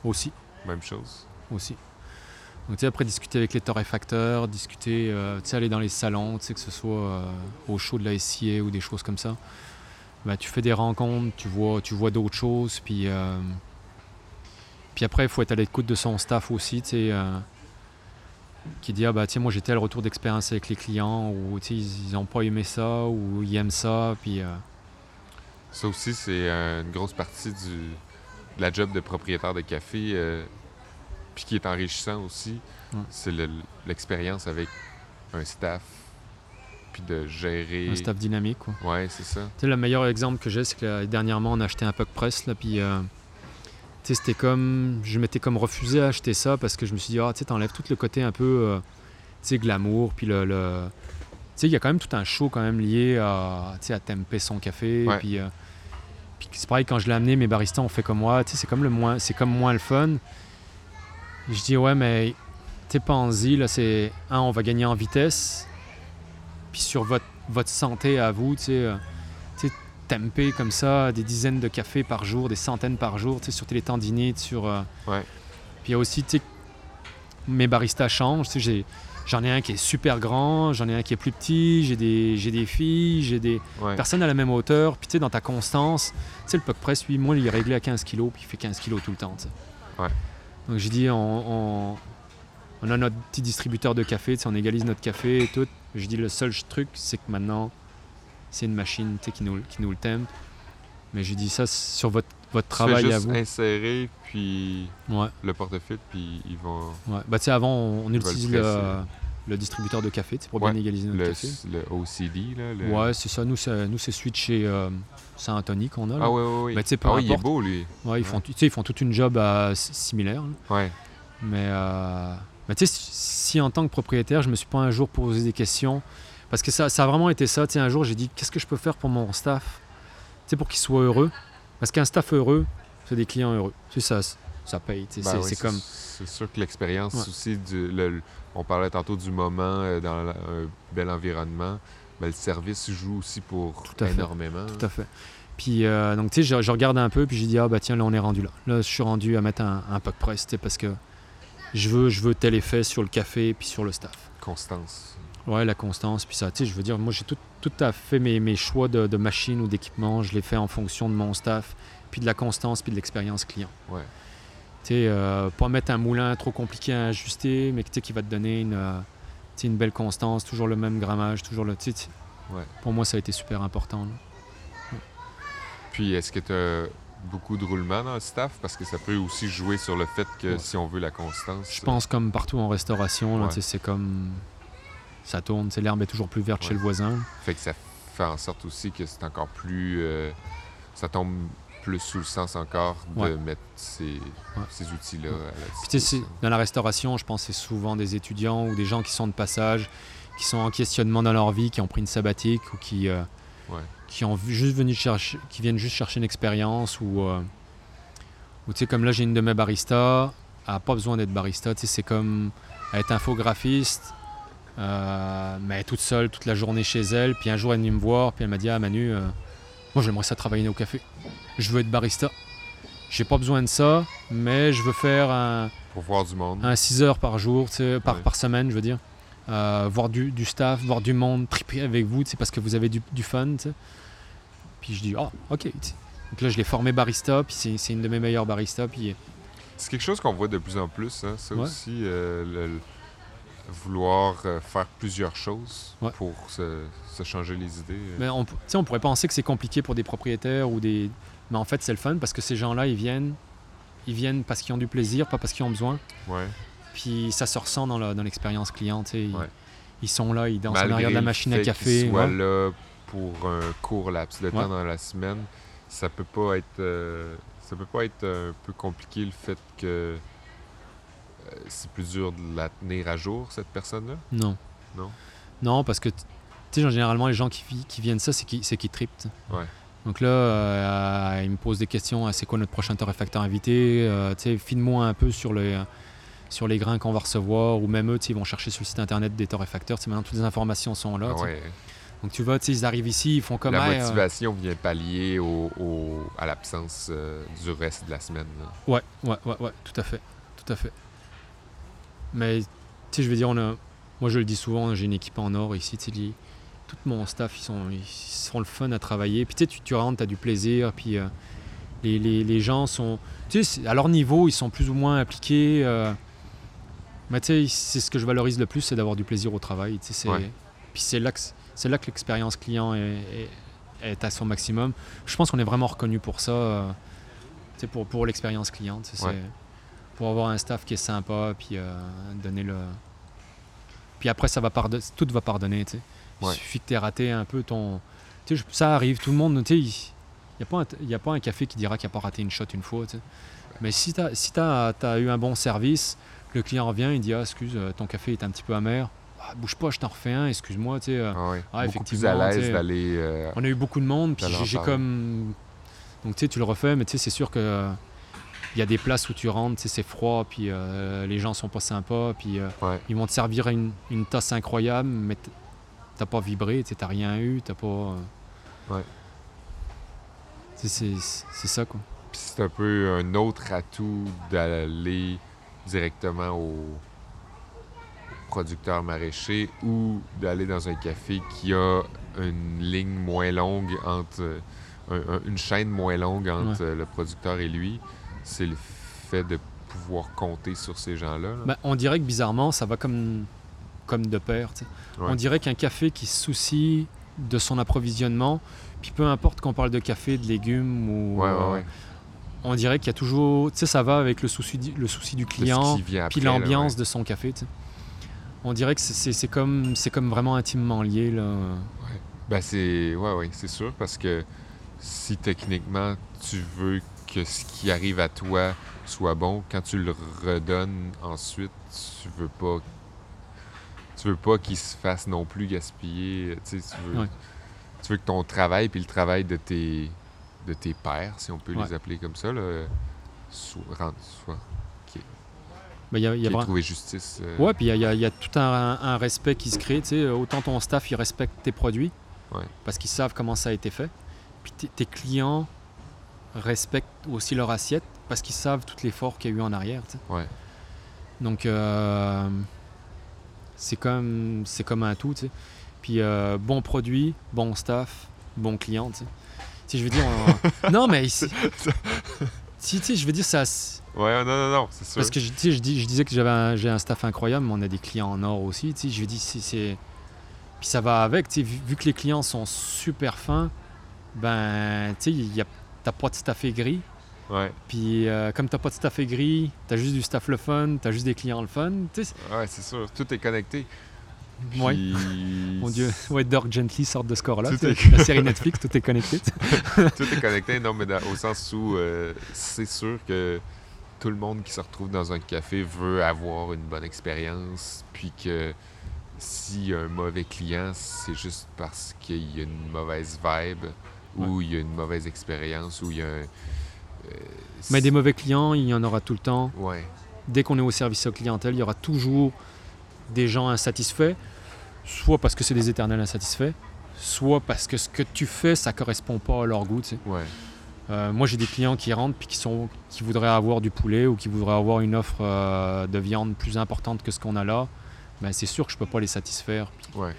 aussi. Même chose. aussi. Donc, tu sais, après, discuter avec les torréfacteurs, discuter, euh, tu sais, aller dans les salons, tu sais, que ce soit euh, au show de la SIA ou des choses comme ça. Ben, tu fais des rencontres, tu vois, tu vois d'autres choses, puis, euh, puis après, il faut être à l'écoute de son staff aussi, tu sais, euh, qui dit, ah bah, tiens, moi, j'ai tel retour d'expérience avec les clients, ou, tu sais, ils n'ont pas aimé ça, ou ils aiment ça, puis... euh, Ça aussi, c'est euh, une grosse partie du, de la job de propriétaire de café, euh, puis qui est enrichissant aussi. Ouais. C'est le- l'expérience avec un staff, puis de gérer. un staff dynamique, quoi. Ouais, c'est ça. Tu sais, le meilleur exemple que j'ai, c'est que là, dernièrement, on a acheté un puck press, là, puis c'était comme. Je m'étais comme refusé à acheter ça parce que je me suis dit, ah, tu sais, t'enlèves tout le côté un peu, euh, tu sais, glamour, puis le. le- Tu sais, il y a quand même tout un show quand même lié à, tu sais, à temper son café, Ouais. puis. euh, puis c'est pareil, quand je l'ai amené, mes baristas ont fait comme moi, tu sais, c'est comme le moins, c'est comme moins le fun. Je dis, ouais, mais, sais, pense-y, là, c'est. Un, on va gagner en vitesse, puis sur votre, votre santé à vous, tu sais. Temper comme ça des dizaines de cafés par jour, des centaines par jour, tu sais, sur les tendinites, sur... euh, Ouais. Puis il y a aussi, mes baristas changent, j'ai- j'en ai un qui est super grand, j'en ai un qui est plus petit, j'ai des, j'ai des filles, j'ai des Ouais. personnes à la même hauteur, puis tu sais, dans ta constance, tu sais, le puck press, lui, moi, il est réglé à 15 kg, puis il fait 15 kg tout le temps, tu sais. Ouais. Donc j'ai dit, on, on, on a notre petit distributeur de café, tu sais, on égalise notre café et tout. Je dis, le seul truc, c'est que maintenant, c'est une machine qui nous, qui nous le tempe. Mais j'ai dit ça sur votre, votre travail juste à vous. insérer, puis Ouais, le portefeuille, puis ils vont. ouais. Bah, avant, on, on le utilise le, le distributeur de café pour bien égaliser notre Le, café. le OCD, là. le- Ouais, c'est ça. Nous, c'est, nous, c'est de chez euh, Saint-Anthony qu'on a. là. Ah, ouais, ouais, peu ah, il est beau, lui. Ouais, ils, font, ils font toute une job euh, similaire. Ouais. Mais, euh, si si en tant que propriétaire, je me suis pas un jour posé des questions, parce que ça, ça a vraiment été ça. Tu sais, un jour, j'ai dit, qu'est-ce que je peux faire pour mon staff? Tu sais, pour qu'il soit heureux. Parce qu'un staff heureux, c'est des clients heureux. Tu sais, ça, ça paye. tu sais, Ben c'est, oui, c'est comme... C'est sûr que l'expérience Ouais. aussi, du, le- on parlait tantôt du moment euh, dans la- un bel environnement, mais le service joue aussi pour Tout à fait. énormément. Tout à fait. Puis, euh, donc, tu sais, je, je regarde un peu, puis j'ai dit, ah bah tiens, là, on est rendu là. Là, je suis rendu à mettre un, un puck press, tu sais, parce que je veux, je veux tel effet sur le café, puis sur le staff. Constance. Ouais, la constance, puis ça, tu sais, je veux dire, moi j'ai tout, tout à fait mes, mes choix de, de machines ou d'équipements, je les fais en fonction de mon staff, puis de la constance, puis de l'expérience client. Ouais. Tu sais, euh, pas mettre un moulin trop compliqué à ajuster, mais que, tu sais, qui va te donner une, euh, une belle constance, toujours le même grammage, toujours le. tu- Ouais. Pour moi, ça a été super important. Puis, est-ce que tu as beaucoup de roulement dans le staff? Parce que ça peut aussi jouer sur le fait que Ouais. si on veut la constance. Je pense comme partout en restauration, c'est comme. Ça tourne, l'herbe est toujours plus verte chez le voisin. Fait que ça fait en sorte aussi que c'est encore plus. euh, ça tombe plus sous le sens encore de Ouais. mettre ces, ces outils-là à la Puis dans la restauration, je pense que c'est souvent des étudiants ou des gens qui sont de passage, qui sont en questionnement dans leur vie, qui ont pris une sabbatique ou qui, euh, qui ont juste venu chercher, qui viennent juste chercher une expérience ou, euh, ou tu sais comme là j'ai une de mes baristas, elle n'a pas besoin d'être barista, tu sais c'est comme être infographiste, euh, mais toute seule toute la journée chez elle, puis un jour elle est venue me voir, puis elle m'a dit ah Manu, euh, moi j'aimerais ça travailler au café, je veux être barista. J'ai pas besoin de ça, mais je veux faire un, Pour voir du monde. un 6 heures par jour, tu sais, par, Ouais. par semaine, je veux dire. Euh, voir du, du staff, voir du monde, triper avec vous, sais, parce que vous avez du, du fun, tu sais. Puis je dis, ah, ok. tu sais. Donc là, je l'ai formé barista, puis c'est, c'est une de mes meilleures baristas, puis C'est quelque chose qu'on voit de plus en plus, hein, ça Ouais. aussi, euh, le- vouloir euh, faire plusieurs choses Ouais. pour se, se changer les idées. euh. mais on, on pourrait penser que c'est compliqué pour des propriétaires ou des... Mais en fait, c'est le fun, parce que ces gens-là, ils viennent, ils viennent parce qu'ils ont du plaisir, pas parce qu'ils ont besoin. Ouais. Puis ça se ressent dans, l'expérience client. Ils, Ouais. ils sont là, ils dansent en Malgré arrière de la machine à café. qu'ils soient là pour un court laps de temps dans la semaine, ça peut pas être euh, ça peut pas être un peu compliqué le fait que c'est plus dur de la tenir à jour cette personne-là? Non. Non? Non, parce que, tu sais, généralement, les gens qui, vi- qui viennent ça, c'est qui, c'est qui trippent. tu sais. Ouais. Donc là, euh, il me pose des questions, c'est quoi notre prochain torréfacteur invité euh, Tu sais, File-moi un peu sur les, sur les grains qu'on va recevoir, ou même eux, ils vont chercher sur le site internet des torréfacteurs. Maintenant, toutes les informations sont là. Ouais. Donc tu vois, ils arrivent ici, ils font comme... La Hey, euh, motivation vient pallier au, au- à l'absence euh, du reste de la semaine. là. Ouais, ouais, ouais, ouais, tout à fait. Tout à fait. Mais, tu sais, je veux dire, on a... moi je le dis souvent, j'ai une équipe en or ici, tu sais, tout mon staff, ils sont, ils sont le fun à travailler. Puis tu sais, tu, tu rentres, tu as du plaisir, puis euh, les, les- les gens sont... Tu sais, à leur niveau, ils sont plus ou moins impliqués. euh, mais tu sais, c'est ce que je valorise le plus, c'est d'avoir du plaisir au travail. tu sais, c'est- Ouais. Puis c'est là que, c'est là que l'expérience client est, est- est à son maximum. Je pense qu'on est vraiment reconnu pour ça, euh, tu sais, pour, pour l'expérience client. tu sais, Ouais. Pour avoir un staff qui est sympa, puis euh, donner le... Puis après, ça va pardonner, tout va pardonner. tu sais. Il Ouais. suffit que tu aies raté un peu ton... Tu sais, ça arrive, tout le monde, tu sais, il n'y a, a pas un café qui dira qu'il n'a pas raté une shot une fois. tu sais. Mais si tu as, si t'as- t'as eu un bon service, le client revient, il dit Ah, excuse, euh, ton café est un petit peu amer. Ah, bouge pas, je t'en refais un, excuse-moi. tu sais, euh, Ah ouais. Ah, Beaucoup plus effectivement, à l'aise d'aller. euh, on a eu beaucoup de monde, puis j'ai- comme. Donc tu sais, tu le refais, mais tu sais, c'est sûr que. Il y a des places où tu rentres, c'est froid, puis euh, les gens sont pas sympas, puis euh, Ouais. ils vont te servir une, une tasse incroyable, mais t'as pas vibré, t'as rien eu, t'as pas. euh, Ouais. C'est c'est ça, quoi. Puis c'est un peu un autre atout d'aller directement au producteur maraîcher ou d'aller dans un café qui a une ligne moins longue entre un- un- une chaîne moins longue entre le producteur et lui. C'est le fait de pouvoir compter sur ces gens-là. là? Ben, on dirait que bizarrement, ça va comme, comme de pair. Ouais. On dirait qu'un café qui se soucie de son approvisionnement, puis peu importe qu'on parle de café, de légumes ou. Ouais, ouais, euh. On dirait qu'il y a toujours. Tu sais, ça va avec le souci du, le souci du client, puis l'ambiance de son café. On dirait que c'est- comme, c'est comme vraiment intimement lié. Là. Ben c'est ouais ouais, c'est sûr parce que si techniquement tu veux que ce qui arrive à toi soit bon, quand tu le redonnes ensuite, tu veux pas tu veux pas qu'il se fasse non plus gaspiller, tu sais, tu veux Ouais. tu veux que ton travail puis le travail de tes de tes pairs, si on peut Ouais. les appeler comme ça là, soit, soit Ben, Il y a, y trouvé justice. euh, Ouais, puis il y a, y y tout un, un respect qui se crée. Sais, autant ton staff, il respecte tes produits Ouais. parce qu'ils savent comment ça a été fait. Puis tes clients respectent aussi leur assiette parce qu'ils savent tout l'effort qu'il y a eu en arrière. tu sais. Ouais. Donc, euh, c'est comme, c'est comme un tout. tu sais. Puis, euh, bon produit, bon staff, bon client. Tu sais. Tu sais, je veux dire, on- non, mais ici, si, tu je veux dire, ça. Ouais, non non non, c'est sûr. Parce que je, je, dis- je disais que j'avais un, j'ai un staff incroyable, mais on a des clients en or aussi. Tu je me dis, c'est, c'est- Puis ça va avec. tu Vu, vu que les clients sont super fins, ben, tu sais, il y a- t'as pas de staff aigri. Ouais. Puis euh, comme t'as pas de staff aigri, t'as juste du staff le fun, t'as juste des clients le fun. Tu sais, Ouais, c'est sûr, tout est connecté. Puis... Ouais. Mon Dieu, ouais, Dirk Gently sort de ce est- La série Netflix, tout est connecté. Tout est connecté, non, mais dans- au sens où euh, c'est sûr que tout le monde qui se retrouve dans un café veut avoir une bonne expérience, puis que s'il y a un mauvais client, c'est juste parce qu'il y a une mauvaise vibe, ou il y a une mauvaise expérience, ou il y a un. euh, Mais des mauvais clients, il y en aura tout le temps. Ouais, dès qu'on est au service aux clientèle, il y aura toujours des gens insatisfaits, soit parce que c'est des éternels insatisfaits, soit parce que ce que tu fais, ça correspond pas à leur goût. tu sais. ouais, Euh, moi, j'ai des clients qui rentrent puis qui, sont, qui voudraient avoir du poulet ou qui voudraient avoir une offre euh, de viande plus importante que ce qu'on a là. Ben, c'est sûr que je peux pas les satisfaire. ouais.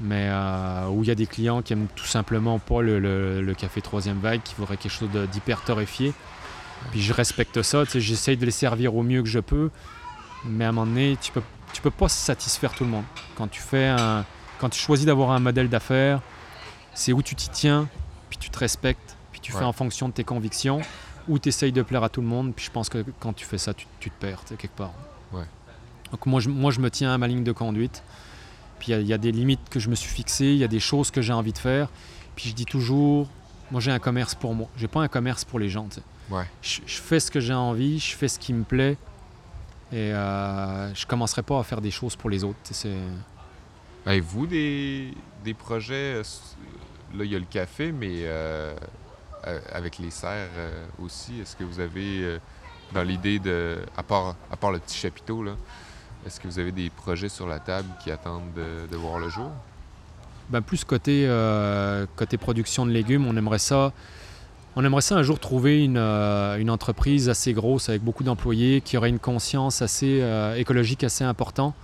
Mais euh, où il y a des clients qui aiment tout simplement pas le, le- le café troisième vague, qui voudraient quelque chose d'hyper torréfié. Puis je respecte ça, j'essaye de les servir au mieux que je peux. Mais à un moment donné, tu peux, tu peux pas satisfaire tout le monde. Quand tu fais un, quand tu choisis d'avoir un modèle d'affaires, c'est où tu t'y tiens, puis tu te respectes, puis tu Ouais. fais en fonction de tes convictions, ou tu essayes de plaire à tout le monde. Puis je pense que quand tu fais ça, tu, tu te perds quelque part. Ouais. Donc moi je, moi, je me tiens à ma ligne de conduite. Puis il y a- il y, a des limites que je me suis fixées, il y a des choses que j'ai envie de faire. Puis je dis toujours, moi j'ai un commerce pour moi. J'ai pas un commerce pour les gens. Ouais. Je, je fais ce que j'ai envie, je fais ce qui me plaît. Et euh, je commencerai pas à faire des choses pour les autres. Avez-vous des, des projets euh, là, il y a le café, mais euh, avec les serres euh, aussi, est-ce que vous avez, dans l'idée de, à part, à part le petit chapiteau, là, est-ce que vous avez des projets sur la table qui attendent de, de voir le jour? Ben, plus côté, euh, côté production de légumes, on aimerait ça. On aimerait ça un jour trouver une, euh, une entreprise assez grosse avec beaucoup d'employés qui aurait une conscience assez euh, écologique assez importante,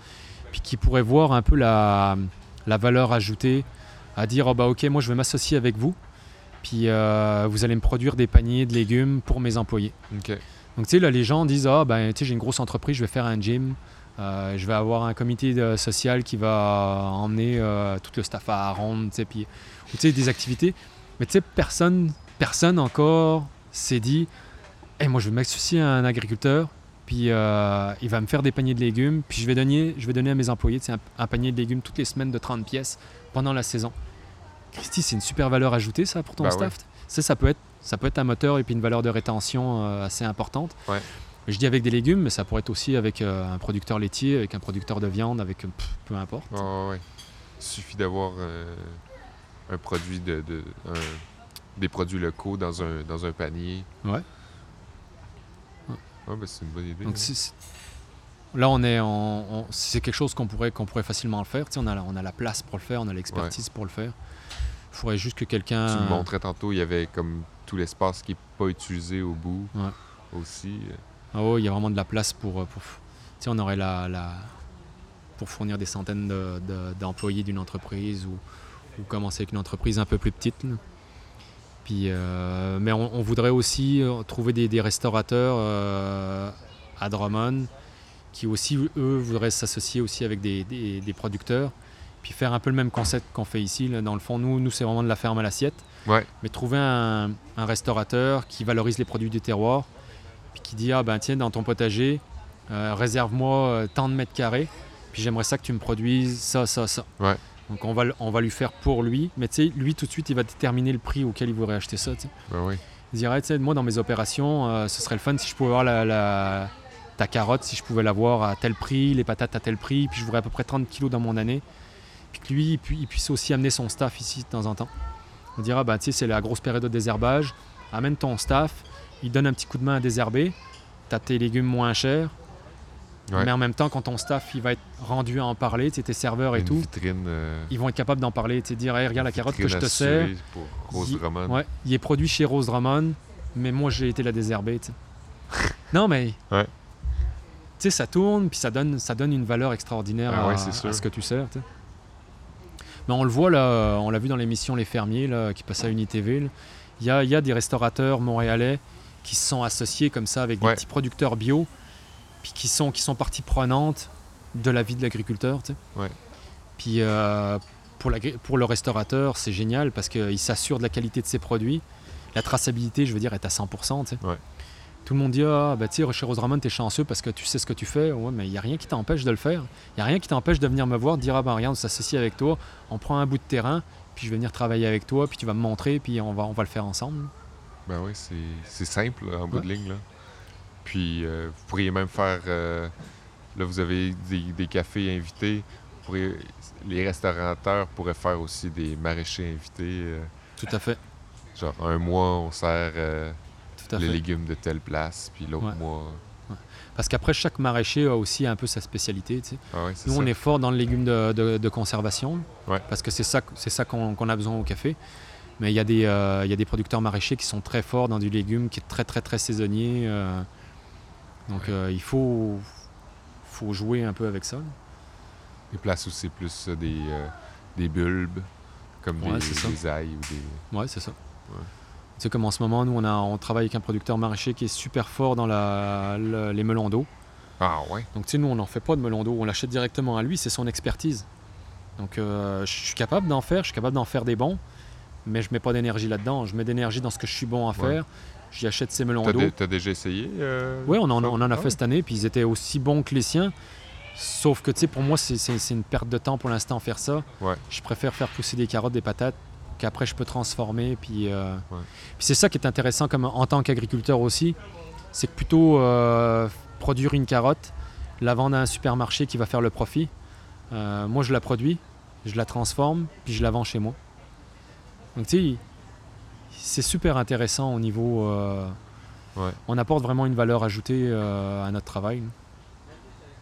puis qui pourrait voir un peu la, la valeur ajoutée à dire oh bah ok moi je vais m'associer avec vous, puis vous allez me produire des paniers de légumes pour mes employés. Donc tu sais là les gens disent ah ben tu sais j'ai une grosse entreprise, je vais faire un gym, euh, je vais avoir un comité de- social qui va emmener euh, tout le staff à ronde, tu sais, ou tu des activités. Mais tu sais personne personne encore s'est dit Eh, moi je vais m'associer à un agriculteur, puis euh, il va me faire des paniers de légumes, puis je vais donner je vais donner à mes employés un, un panier de légumes toutes les semaines de 30 pièces pendant la saison. Christy, c'est une super valeur ajoutée ça pour ton Ben staff? Ça, ça peut être ça peut être un moteur et puis une valeur de rétention euh, assez importante. Ouais. Je dis avec des légumes, mais ça pourrait être aussi avec euh, un producteur laitier, avec un producteur de viande, avec euh, pff, peu importe. Ouais, ouais. Il suffit d'avoir euh, un produit de, de- un- des produits locaux dans un, dans un panier. Ouais. Ouais, ben, c'est une bonne idée. Donc hein. là, on est, en- on- c'est quelque chose qu'on pourrait, qu'on pourrait facilement le faire. Tu sais, on a, la- on a la place pour le faire, on a l'expertise pour le faire. Il faudrait juste que quelqu'un. Tu me montrais tantôt, il y avait comme tout l'espace qui n'est pas utilisé au bout aussi. Ah il y a vraiment de la place pour. euh, pour tu sais, on aurait la, la- pour fournir des centaines de- de- d'employés d'une entreprise ou, ou commencer avec une entreprise un peu plus petite. là. Puis, euh, mais on, on voudrait aussi euh, trouver des, des restaurateurs euh, à Drummond qui aussi, eux, voudraient s'associer aussi avec des, des- des producteurs. Puis faire un peu le même concept qu'on fait ici. là. Dans le fond, nous, nous c'est vraiment de la ferme à l'assiette. Ouais. Mais trouver un, un restaurateur qui valorise les produits du terroir, qui dit Ah ben tiens, dans ton potager, euh, réserve-moi euh, tant de mètres carrés, puis j'aimerais ça que tu me produises ça, ça, ça. Ouais. Donc on va, on va lui faire pour lui, mais tu sais, lui tout de suite, il va déterminer le prix auquel il voudrait acheter ça. Ben oui. Il dirait, tu sais, moi dans mes opérations, euh, ce serait le fun si je pouvais avoir la, la- ta carotte, si je pouvais l'avoir à tel prix, les patates à tel prix, puis je voudrais à peu près 30 kilos dans mon année. Puis que lui, il, pu- il puisse aussi amener son staff ici de temps en temps. On dira, bah, tu sais, c'est la grosse période de désherbage, amène ton staff, il donne un petit coup de main à désherber, t'as tes légumes moins chers, Ouais. mais en même temps, quand ton staff il va être rendu à en parler, tu tes serveurs et Une tout, vitrine. euh, ils vont être capables d'en parler, tu sais, dire, Hey, regarde la carotte que je te sers. assurée Pour Rose Il-. Ouais, il est produit chez Rose Drummond, mais moi j'ai été la désherber. tu non, mais. Ouais. Tu sais, ça tourne, puis ça donne, ça donne une valeur extraordinaire Ah à, ouais, ce que tu sers. tu. Mais on le voit là, on l'a vu dans l'émission Les Fermiers là, qui passe à UniTV. Il y a, il y a des restaurateurs montréalais qui se sont associés comme ça avec des Ouais. petits producteurs bio, puis qui sont, qui sont partie prenante de la vie de l'agriculteur. tu sais. Ouais. Puis euh, pour, l'agri- pour le restaurateur, c'est génial parce qu'il s'assure de la qualité de ses produits. La traçabilité, je veux dire, est à 100%. tu sais. Ouais. Tout le monde dit Ah, bah, tu sais, chez Rose Ramon, t'es chanceux parce que tu sais ce que tu fais. Ouais, mais il n'y a rien qui t'empêche de le faire. Il n'y a rien qui t'empêche de venir me voir, de dire Ah, ben regarde, on s'associe avec toi, on prend un bout de terrain, puis je vais venir travailler avec toi, puis tu vas me montrer, puis on va, on va le faire ensemble. Ben oui, c'est simple là, en bout de ligne. Là. Puis euh, vous pourriez même faire. euh, là, vous avez des, des cafés invités. Vous pourriez- les restaurateurs pourraient faire aussi des maraîchers invités. euh, Tout à fait. genre, un mois, on sert les fait. légumes de telle place, puis l'autre Ouais. mois. Parce qu'après, chaque maraîcher a aussi un peu sa spécialité. tu sais. Ah ouais, Nous, ça. on est fort dans le légume de, de- de conservation, Ouais. parce que c'est ça, c'est ça qu'on qu'on a besoin au café. Mais il y, a des, euh, il y a des producteurs maraîchers qui sont très forts dans du légume qui est très très très saisonnier. euh. donc Ouais. euh, il faut, faut jouer un peu avec ça. Les places où c'est plus euh, des, des bulbes, comme Ouais, des, des ailes ou des. Ouais, c'est ça. Ouais. Tu sais, comme en ce moment, nous, on, a, on travaille avec un producteur maraîcher qui est super fort dans la, le- les melons d'eau. Ah ouais? Donc, tu sais, nous, on n'en fait pas de melon d'eau, on l'achète directement à lui, c'est son expertise. Donc, je suis capable d'en faire, je suis capable d'en faire des bons, mais je mets pas d'énergie là-dedans. Je mets d'énergie dans ce que je suis bon à Ouais. faire. J'y achète ces melons d'eau. t'as déjà essayé? euh, Oui, on en, ça? on en a Ah fait ouais? cette année, puis ils étaient aussi bons que les siens. Sauf que, tu sais, pour moi, c'est- une perte de temps pour l'instant faire ça. Ouais. Je préfère faire pousser des carottes, des patates, qu'après je peux transformer. Puis, euh, puis c'est ça qui est intéressant comme en tant qu'agriculteur aussi, c'est que plutôt euh, produire une carotte, la vendre à un supermarché qui va faire le profit. Moi, je la produis, je la transforme, puis je la vends chez moi. Donc tu sais, c'est super intéressant au niveau. euh, Ouais. On apporte vraiment une valeur ajoutée euh, à notre travail.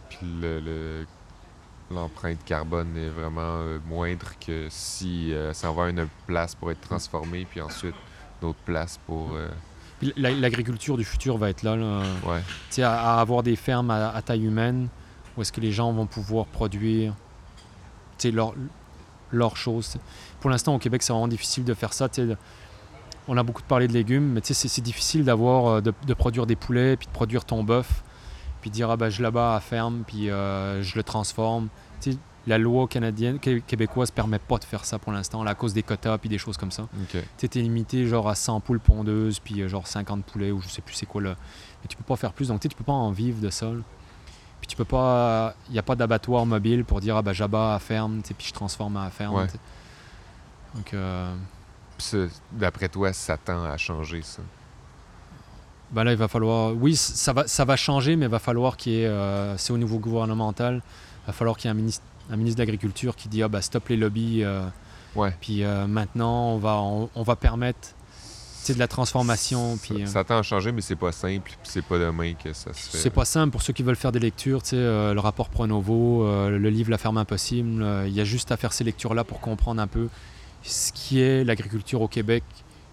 Puis le- le- l'empreinte carbone est vraiment euh, moindre que si ça va à une place pour être transformé, puis ensuite d'autres places pour. L'agriculture du futur va être là. là. ouais, Tu sais, à, à avoir des fermes à, à taille humaine où est-ce que les gens vont pouvoir produire tu sais, leur, leurs choses. Pour l'instant, au Québec, c'est vraiment difficile de faire ça. On a beaucoup parlé de légumes, mais c'est difficile d'avoir euh, de, de produire des poulets, puis de produire ton bœuf, puis de dire ah ben je là-bas à ferme, puis euh, je le transforme. La loi canadienne, qué- québécoise permet pas de faire ça pour l'instant, à cause des quotas puis des choses comme ça. ok. Tu étais limité genre à 100 poules pondeuses, puis euh, genre 50 poulets, ou je sais plus c'est quoi là. Mais tu peux pas faire plus, donc tu peux pas en vivre de ça. là. Puis tu peux pas. Il n'y a pas d'abattoir mobile pour dire ah bah j'abats à ferme, puis je transforme à ferme. Ouais. Donc euh, d'après toi, ça tend à changer ça? ben là il va falloir. Oui, ça va, ça va changer, mais il va falloir qu'il y ait. euh, c'est au niveau gouvernemental, il va falloir qu'il y ait un ministre, un ministre de l'Agriculture qui dit ah bah stop les lobbies. euh, Ouais. puis maintenant on va, on, on va permettre sais, de la transformation. Ça, Puis, ça tend à changer, mais c'est pas simple, puis c'est pas demain que ça se fait. C'est pas simple pour ceux qui veulent faire des lectures, euh, le rapport Pronovo, euh, le livre La ferme impossible. euh, Il y a juste à faire ces lectures-là pour comprendre un peu ce qui est l'agriculture au Québec,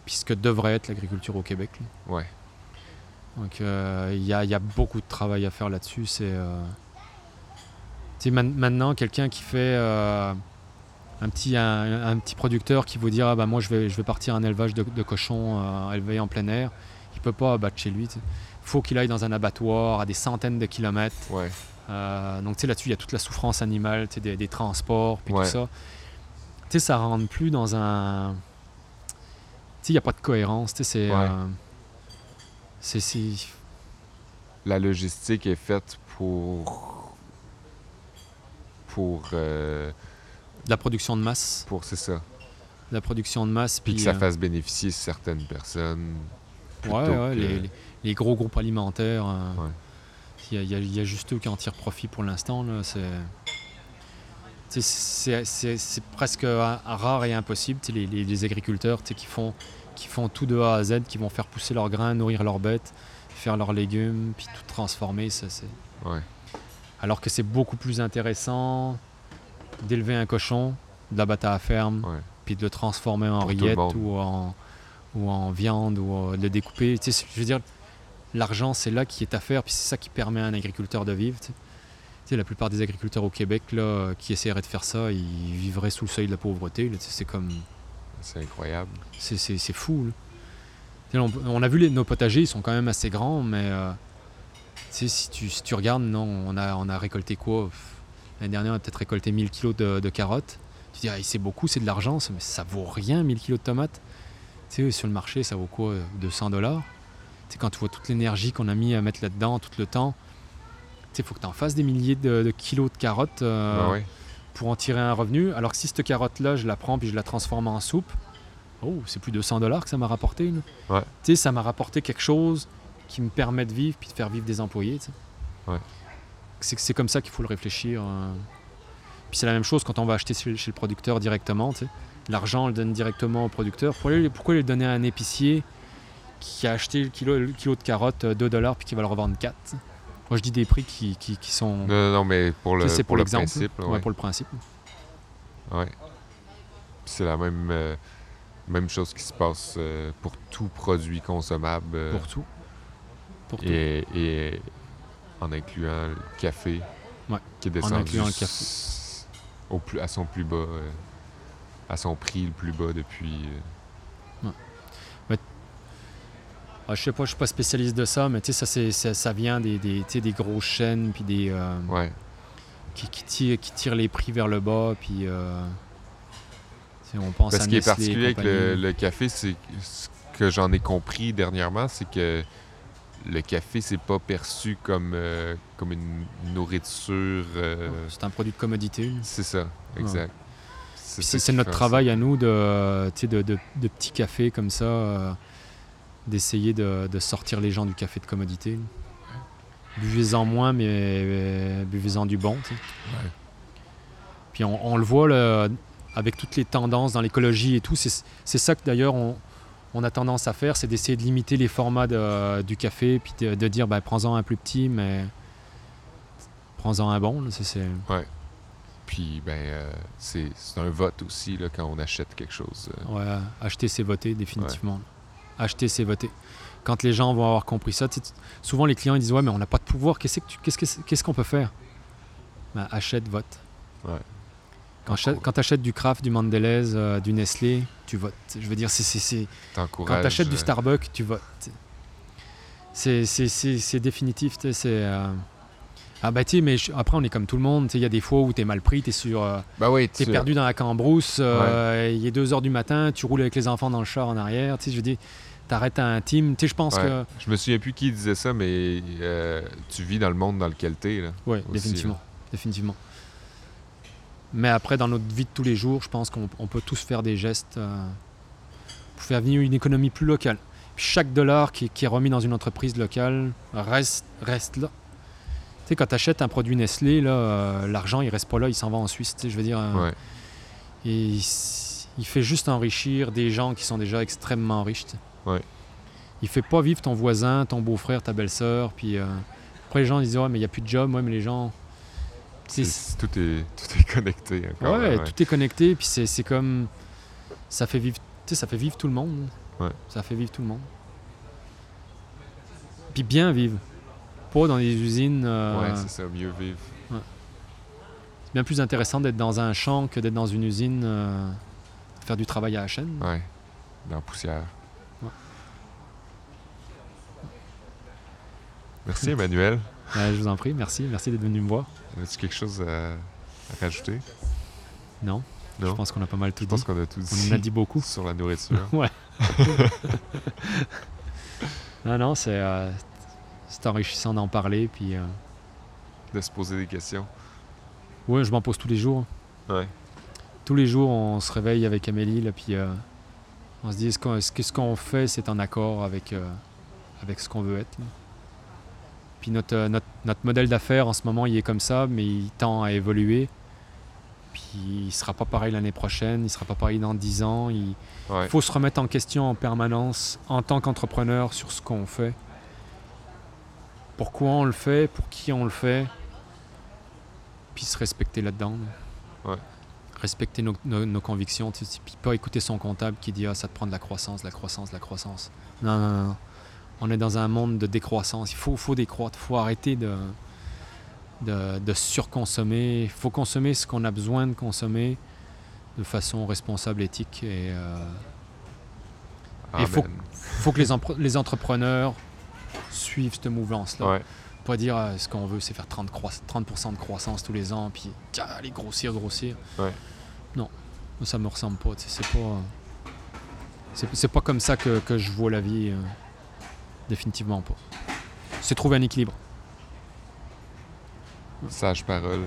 puis ce que devrait être l'agriculture au Québec. là. Ouais. Donc euh, il y, a, il y a beaucoup de travail à faire là-dessus. C'est euh, man- maintenant quelqu'un qui fait euh, un petit un, un petit producteur qui vous dire ah bah moi je vais je vais partir un élevage de, de cochons euh, élevés en plein air, il peut pas abattre chez lui. tu sais. faut qu'il aille dans un abattoir à des centaines de kilomètres. Ouais. Donc tu sais là-dessus il y a toute la souffrance animale, des, des transports puis Ouais. tout ça. Tu sais ça rentre plus dans un tu sais il y a pas de cohérence, tu sais c'est Ouais. euh, c'est c'est- La logistique est faite pour. Pour. euh, la production de masse, pour, c'est ça. la production de masse Puis puis que ça euh, fasse bénéficier certaines personnes. ouais, ouais, que- les, les- les gros groupes alimentaires. euh, Ouais. Il y, a- a- juste eux qui en tirent profit pour l'instant. C'est c'est- presque rare et impossible. Les, les- les agriculteurs qui font, qui font tout de A à Z, qui vont faire pousser leurs grains, nourrir leurs bêtes, faire leurs légumes, puis tout transformer. ça, Ouais. Alors que c'est beaucoup plus intéressant d'élever un cochon, de l'abattre à la ferme, Ouais. puis de le transformer en Pour tout le rillette monde. ou en, ou en viande ou euh, de le découper. Je veux dire, l'argent, c'est là qui est à faire, puis c'est ça qui permet à un agriculteur de vivre. Tu sais, la plupart des agriculteurs au Québec là, qui essaieraient de faire ça, ils vivraient sous le seuil de la pauvreté. C'est comme. C'est incroyable. C'est, fou. là. On, on a vu les, nos potagers, ils sont quand même assez grands, mais euh, tu sais, si, tu, si tu regardes, non, on a, on a récolté quoi? L'année dernière, on a peut-être récolté 1000 kilos de, de carottes. Tu dis, ah, c'est beaucoup, c'est de l'argent, mais ça vaut rien, 1000 kilos de tomates. Tu sais, sur le marché, ça vaut quoi? Euh, 200 dollars Tu sais, quand tu vois toute l'énergie qu'on a mis à mettre là-dedans, tout le temps, il faut que tu en fasses des milliers de, de kilos de carottes. euh, Ben ouais. pour en tirer un revenu. Alors que si cette carotte-là, je la prends puis je la transforme en soupe, oh, c'est plus de 100 dollars que ça m'a rapporté. Ouais. Tu sais, ça m'a rapporté quelque chose qui me permet de vivre puis de faire vivre des employés. Ouais. C'est comme ça qu'il faut le réfléchir. euh. Puis c'est la même chose quand on va acheter chez, chez le producteur directement. L'argent, on le donne directement au producteur. Pourquoi, le- pourquoi le donner à un épicier qui a acheté le kilo, le kilo de carottes euh, 2 dollars puis qui va le revendre 4 tu sais. Moi, je dis des prix qui, qui, qui sont... Non, non, non, mais pour le, pour pour le principe. Ouais, ouais. pour le principe. Ouais. Puis C'est la même, euh, même chose qui se passe euh, pour tout produit consommable euh, Pour tout. Pour tout. et, et en incluant le café Ouais, qui est descendu incluant le café. Au plus, à son plus bas, à son prix le plus bas depuis. euh, Ah, je sais pas, je suis pas spécialiste de ça, mais tu sais, ça, ça, ça vient des, des, des grosses chaînes puis des, euh, ouais, qui, qui, tirent, qui tirent les prix vers le bas. Puis, euh, on pense Parce à ce qui est particulier avec le, café, c'est ce que j'en ai compris dernièrement, c'est que le café, c'est pas perçu comme, euh, comme une nourriture. C'est un produit de commodité. c'est ça, exact. C'est, notre travail à nous de, de, de, de petits cafés comme ça, d'essayer de, de sortir les gens du café de commodité. Buvez-en moins, mais euh, buvez-en du bon. tu sais. Ouais. Puis on, on le voit là, avec toutes les tendances dans l'écologie et tout. C'est ça que d'ailleurs on, on a tendance à faire, c'est d'essayer de limiter les formats de- du café, puis de, de dire ben, prends-en un plus petit, mais prends-en un bon. là, Puis, ben, euh, c'est un vote aussi là, quand on achète quelque chose. euh. Ouais, acheter, c'est voter, définitivement. Acheter, c'est voter. Quand les gens vont avoir compris ça, souvent les clients ils disent Ouais, mais on n'a pas de pouvoir, qu'est-ce que tu- qu'est-ce que- qu'est-ce qu'on peut faire? Ben, Achète, vote. Ouais. Quand tu achètes du Kraft, du Mondelez, euh, du Nestlé, tu votes. Je veux dire, c'est- c'est- c'est. Quand tu achètes du euh, Starbucks, tu votes. C'est- C'est c'est- c'est définitif. sais, c'est, euh, Ah bah tu mais je- après on est comme tout le monde. Il y a des fois où tu es mal pris, tu es sur. euh, Ben oui, T'es perdu dans la cambrousse, euh, il est 2 heures du matin, tu roules avec les enfants dans le char en arrière, tu sais, je veux dire, t'arrêtes à un team, tu sais, je pense Ouais. que... Je me souviens plus qui disait ça, mais euh, tu vis dans le monde dans lequel t'es. Là. Oui, définitivement, définitivement. Mais après, dans notre vie de tous les jours, je pense qu'on on peut tous faire des gestes euh, pour faire venir une économie plus locale. Puis chaque dollar qui, est- qui est remis dans une entreprise locale reste, reste là. Tu sais, quand tu achètes un produit Nestlé, euh, l'argent, il reste pas là, il s'en va en Suisse, tu sais, je veux dire... euh, Ouais. Et il, fait juste enrichir des gens qui sont déjà extrêmement riches. tu sais. Ouais. Il fait pas vivre ton voisin, ton beau-frère, ta belle-sœur. Puis euh, après, les gens ils disent Ouais, mais il n'y a plus de job. Ouais, mais les gens. Tout, est, tout est connecté encore. ouais, tout est connecté. Puis c'est comme. Ça fait vivre. Ça fait vivre tout le monde. Ouais. Ça fait vivre tout le monde. Puis bien vivre. Pas dans des usines. euh, Ouais, c'est ça, mieux vivre. c'est bien plus intéressant d'être dans un champ que d'être dans une usine. euh, faire du travail à la chaîne. Ouais, dans la poussière. Ouais. Merci Emmanuel. Ouais, je vous en prie, merci. Merci d'être venu me voir. As-tu quelque chose à, à rajouter? Non, Non? je pense qu'on a pas mal tout Je pense dit. qu'on a tout On dit en a dit beaucoup. sur la nourriture. Ouais. non, non, c'est euh, enrichissant d'en parler. Puis, euh, de se poser des questions. ouais, je m'en pose tous les jours. Ouais. Tous les jours, on se réveille avec Amélie, là, puis euh, on se dit est-ce qu'on est-ce que ce qu'on fait, c'est en accord avec, euh, avec ce qu'on veut être. là? Puis notre, euh, notre, notre modèle d'affaires en ce moment, il est comme ça, mais il tend à évoluer. Puis il sera pas pareil l'année prochaine, il sera pas pareil dans 10 ans. Il, Ouais. Faut se remettre en question en permanence en tant qu'entrepreneur sur ce qu'on fait. Pourquoi on le fait, pour qui on le fait, puis se respecter là-dedans. là. Ouais. Respecter nos, nos- nos convictions, tu sais, puis pas écouter son comptable qui dit ah ça te prend de la croissance, de la croissance, de la croissance. Non, non, non. On est dans un monde de décroissance. Il faut, faut décroître. Il faut arrêter de, de, de surconsommer. Il faut consommer ce qu'on a besoin de consommer de façon responsable, éthique. Et euh, il faut- Amen. faut que les, les entrepreneurs suivent cette mouvance-là. Ouais. Pas dire ah, ce qu'on veut, c'est faire 30%, croi- 30 de croissance tous les ans, puis tiens, aller grossir, grossir. Ouais. Non, ça me ressemble pas. C'est pas, c'est, c'est pas comme ça que, que je vois la vie. euh, définitivement pas. C'est trouver un équilibre. Sage parole.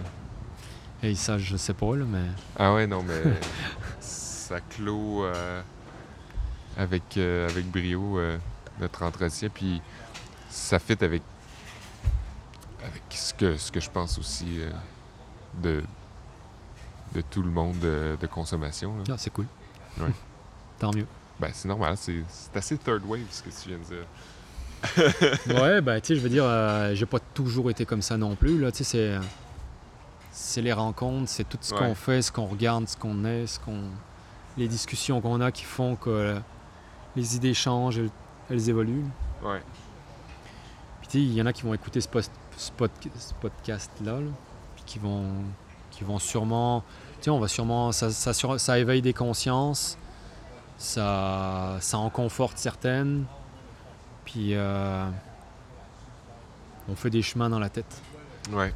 Et ça, je sais pas, là, mais. Ah ouais, non, mais ça clôt euh, avec, euh, avec brio euh, notre entretien. Puis ça fit avec, avec ce, que, ce que je pense aussi euh, de, de tout le monde de, de consommation. là. Ah, c'est cool. Ouais. Tant mieux. Ben, c'est normal, c'est c'est assez third wave ce que tu viens de dire. ouais, bah, tu sais, je veux dire, euh, j'ai pas toujours été comme ça non plus. Là, tu sais, c'est, c'est les rencontres, c'est tout ce Ouais. qu'on fait, ce qu'on regarde, ce qu'on est, ce qu'on, les discussions qu'on a qui font que euh, les idées changent, elles, elles évoluent. Ouais. Il y en a qui vont écouter ce, post- ce pod- ce podcast-là, là, puis qui vont, qui vont sûrement, tu sais, on va sûrement, ça, ça, éveille des consciences, ça, ça en conforte certaines, puis euh, on fait des chemins dans la tête. Ouais.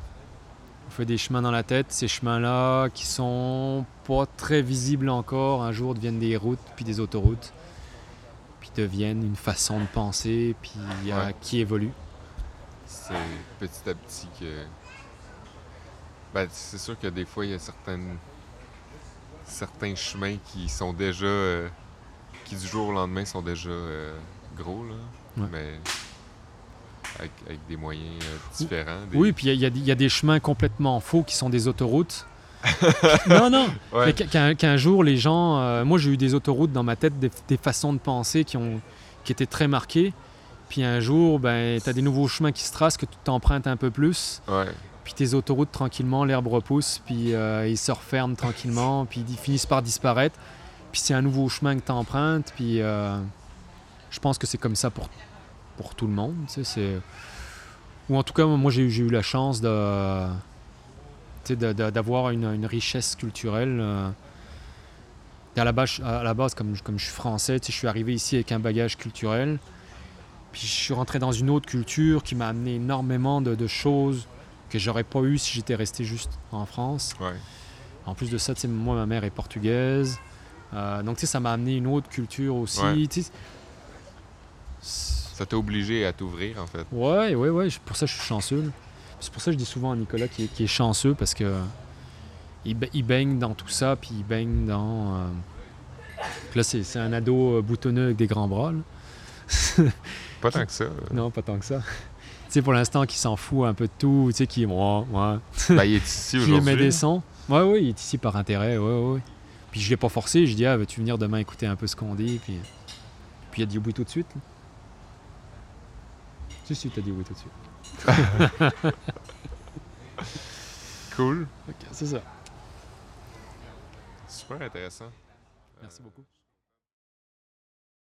On fait des chemins dans la tête, ces chemins-là qui sont pas très visibles encore, un jour deviennent des routes, puis des autoroutes, puis deviennent une façon de penser, puis euh, qui évolue. C'est petit à petit que. Ben, c'est sûr que des fois, il y a certaines... certains chemins qui sont déjà. euh, qui du jour au lendemain sont déjà euh, gros, là. Ouais. Mais. Avec, avec des moyens euh, différents. des- Oui, puis il y, a- y des- il y a des chemins complètement faux qui sont des autoroutes, non, non. Ouais. Qu'un- jour, les gens. moi, j'ai eu des autoroutes dans ma tête, des, des façons de penser qui, ont, qui étaient très marquées. Puis un jour, ben, tu as des nouveaux chemins qui se tracent, que tu t'empruntes un peu plus. Ouais. Puis tes autoroutes, tranquillement, l'herbe repousse, puis euh, ils se referment tranquillement, puis ils finissent par disparaître. Puis c'est un nouveau chemin que tu empruntes, puis euh, je pense que c'est comme ça pour, pour tout le monde. tu sais, c'est- Ou en tout cas, moi, j'ai eu- la chance de, tu sais, d'avoir une, une richesse culturelle. euh. Et à la base, à la base comme, je- comme je suis français, tu sais, je suis arrivé ici avec un bagage culturel. Puis je suis rentré dans une autre culture qui m'a amené énormément de, de choses que j'aurais pas eu si j'étais resté juste en France. Ouais. En plus de ça, tu sais, moi, ma mère est portugaise. Euh, donc, ça m'a amené une autre culture aussi. Ouais. Ça t'a obligé à t'ouvrir, en fait. Ouais, ouais, ouais. Pour ça, je suis chanceux. C'est pour ça que je dis souvent à Nicolas qu'il est, chanceux parce que il, ba- il baigne dans tout ça, puis il baigne dans. euh, Là, c'est c'est un ado euh, boutonneux avec des grands bras. Pas tant que ça. Non, pas tant que ça. Tu sais, pour l'instant, qui s'en fout un peu de tout, tu sais, qui. Ouais, ouais. ben, il est ici aujourd'hui. des sons. Ouais, ouais, il est ici par intérêt, ouais, ouais. ouais. Puis je l'ai pas forcé, je dis, ah, veux-tu venir demain écouter un peu ce qu'on dit, puis. Puis il a dit oui tout de suite. là. Si, si, t'as dit oui tout de suite. Cool. Ok, c'est ça. Super intéressant. Merci beaucoup.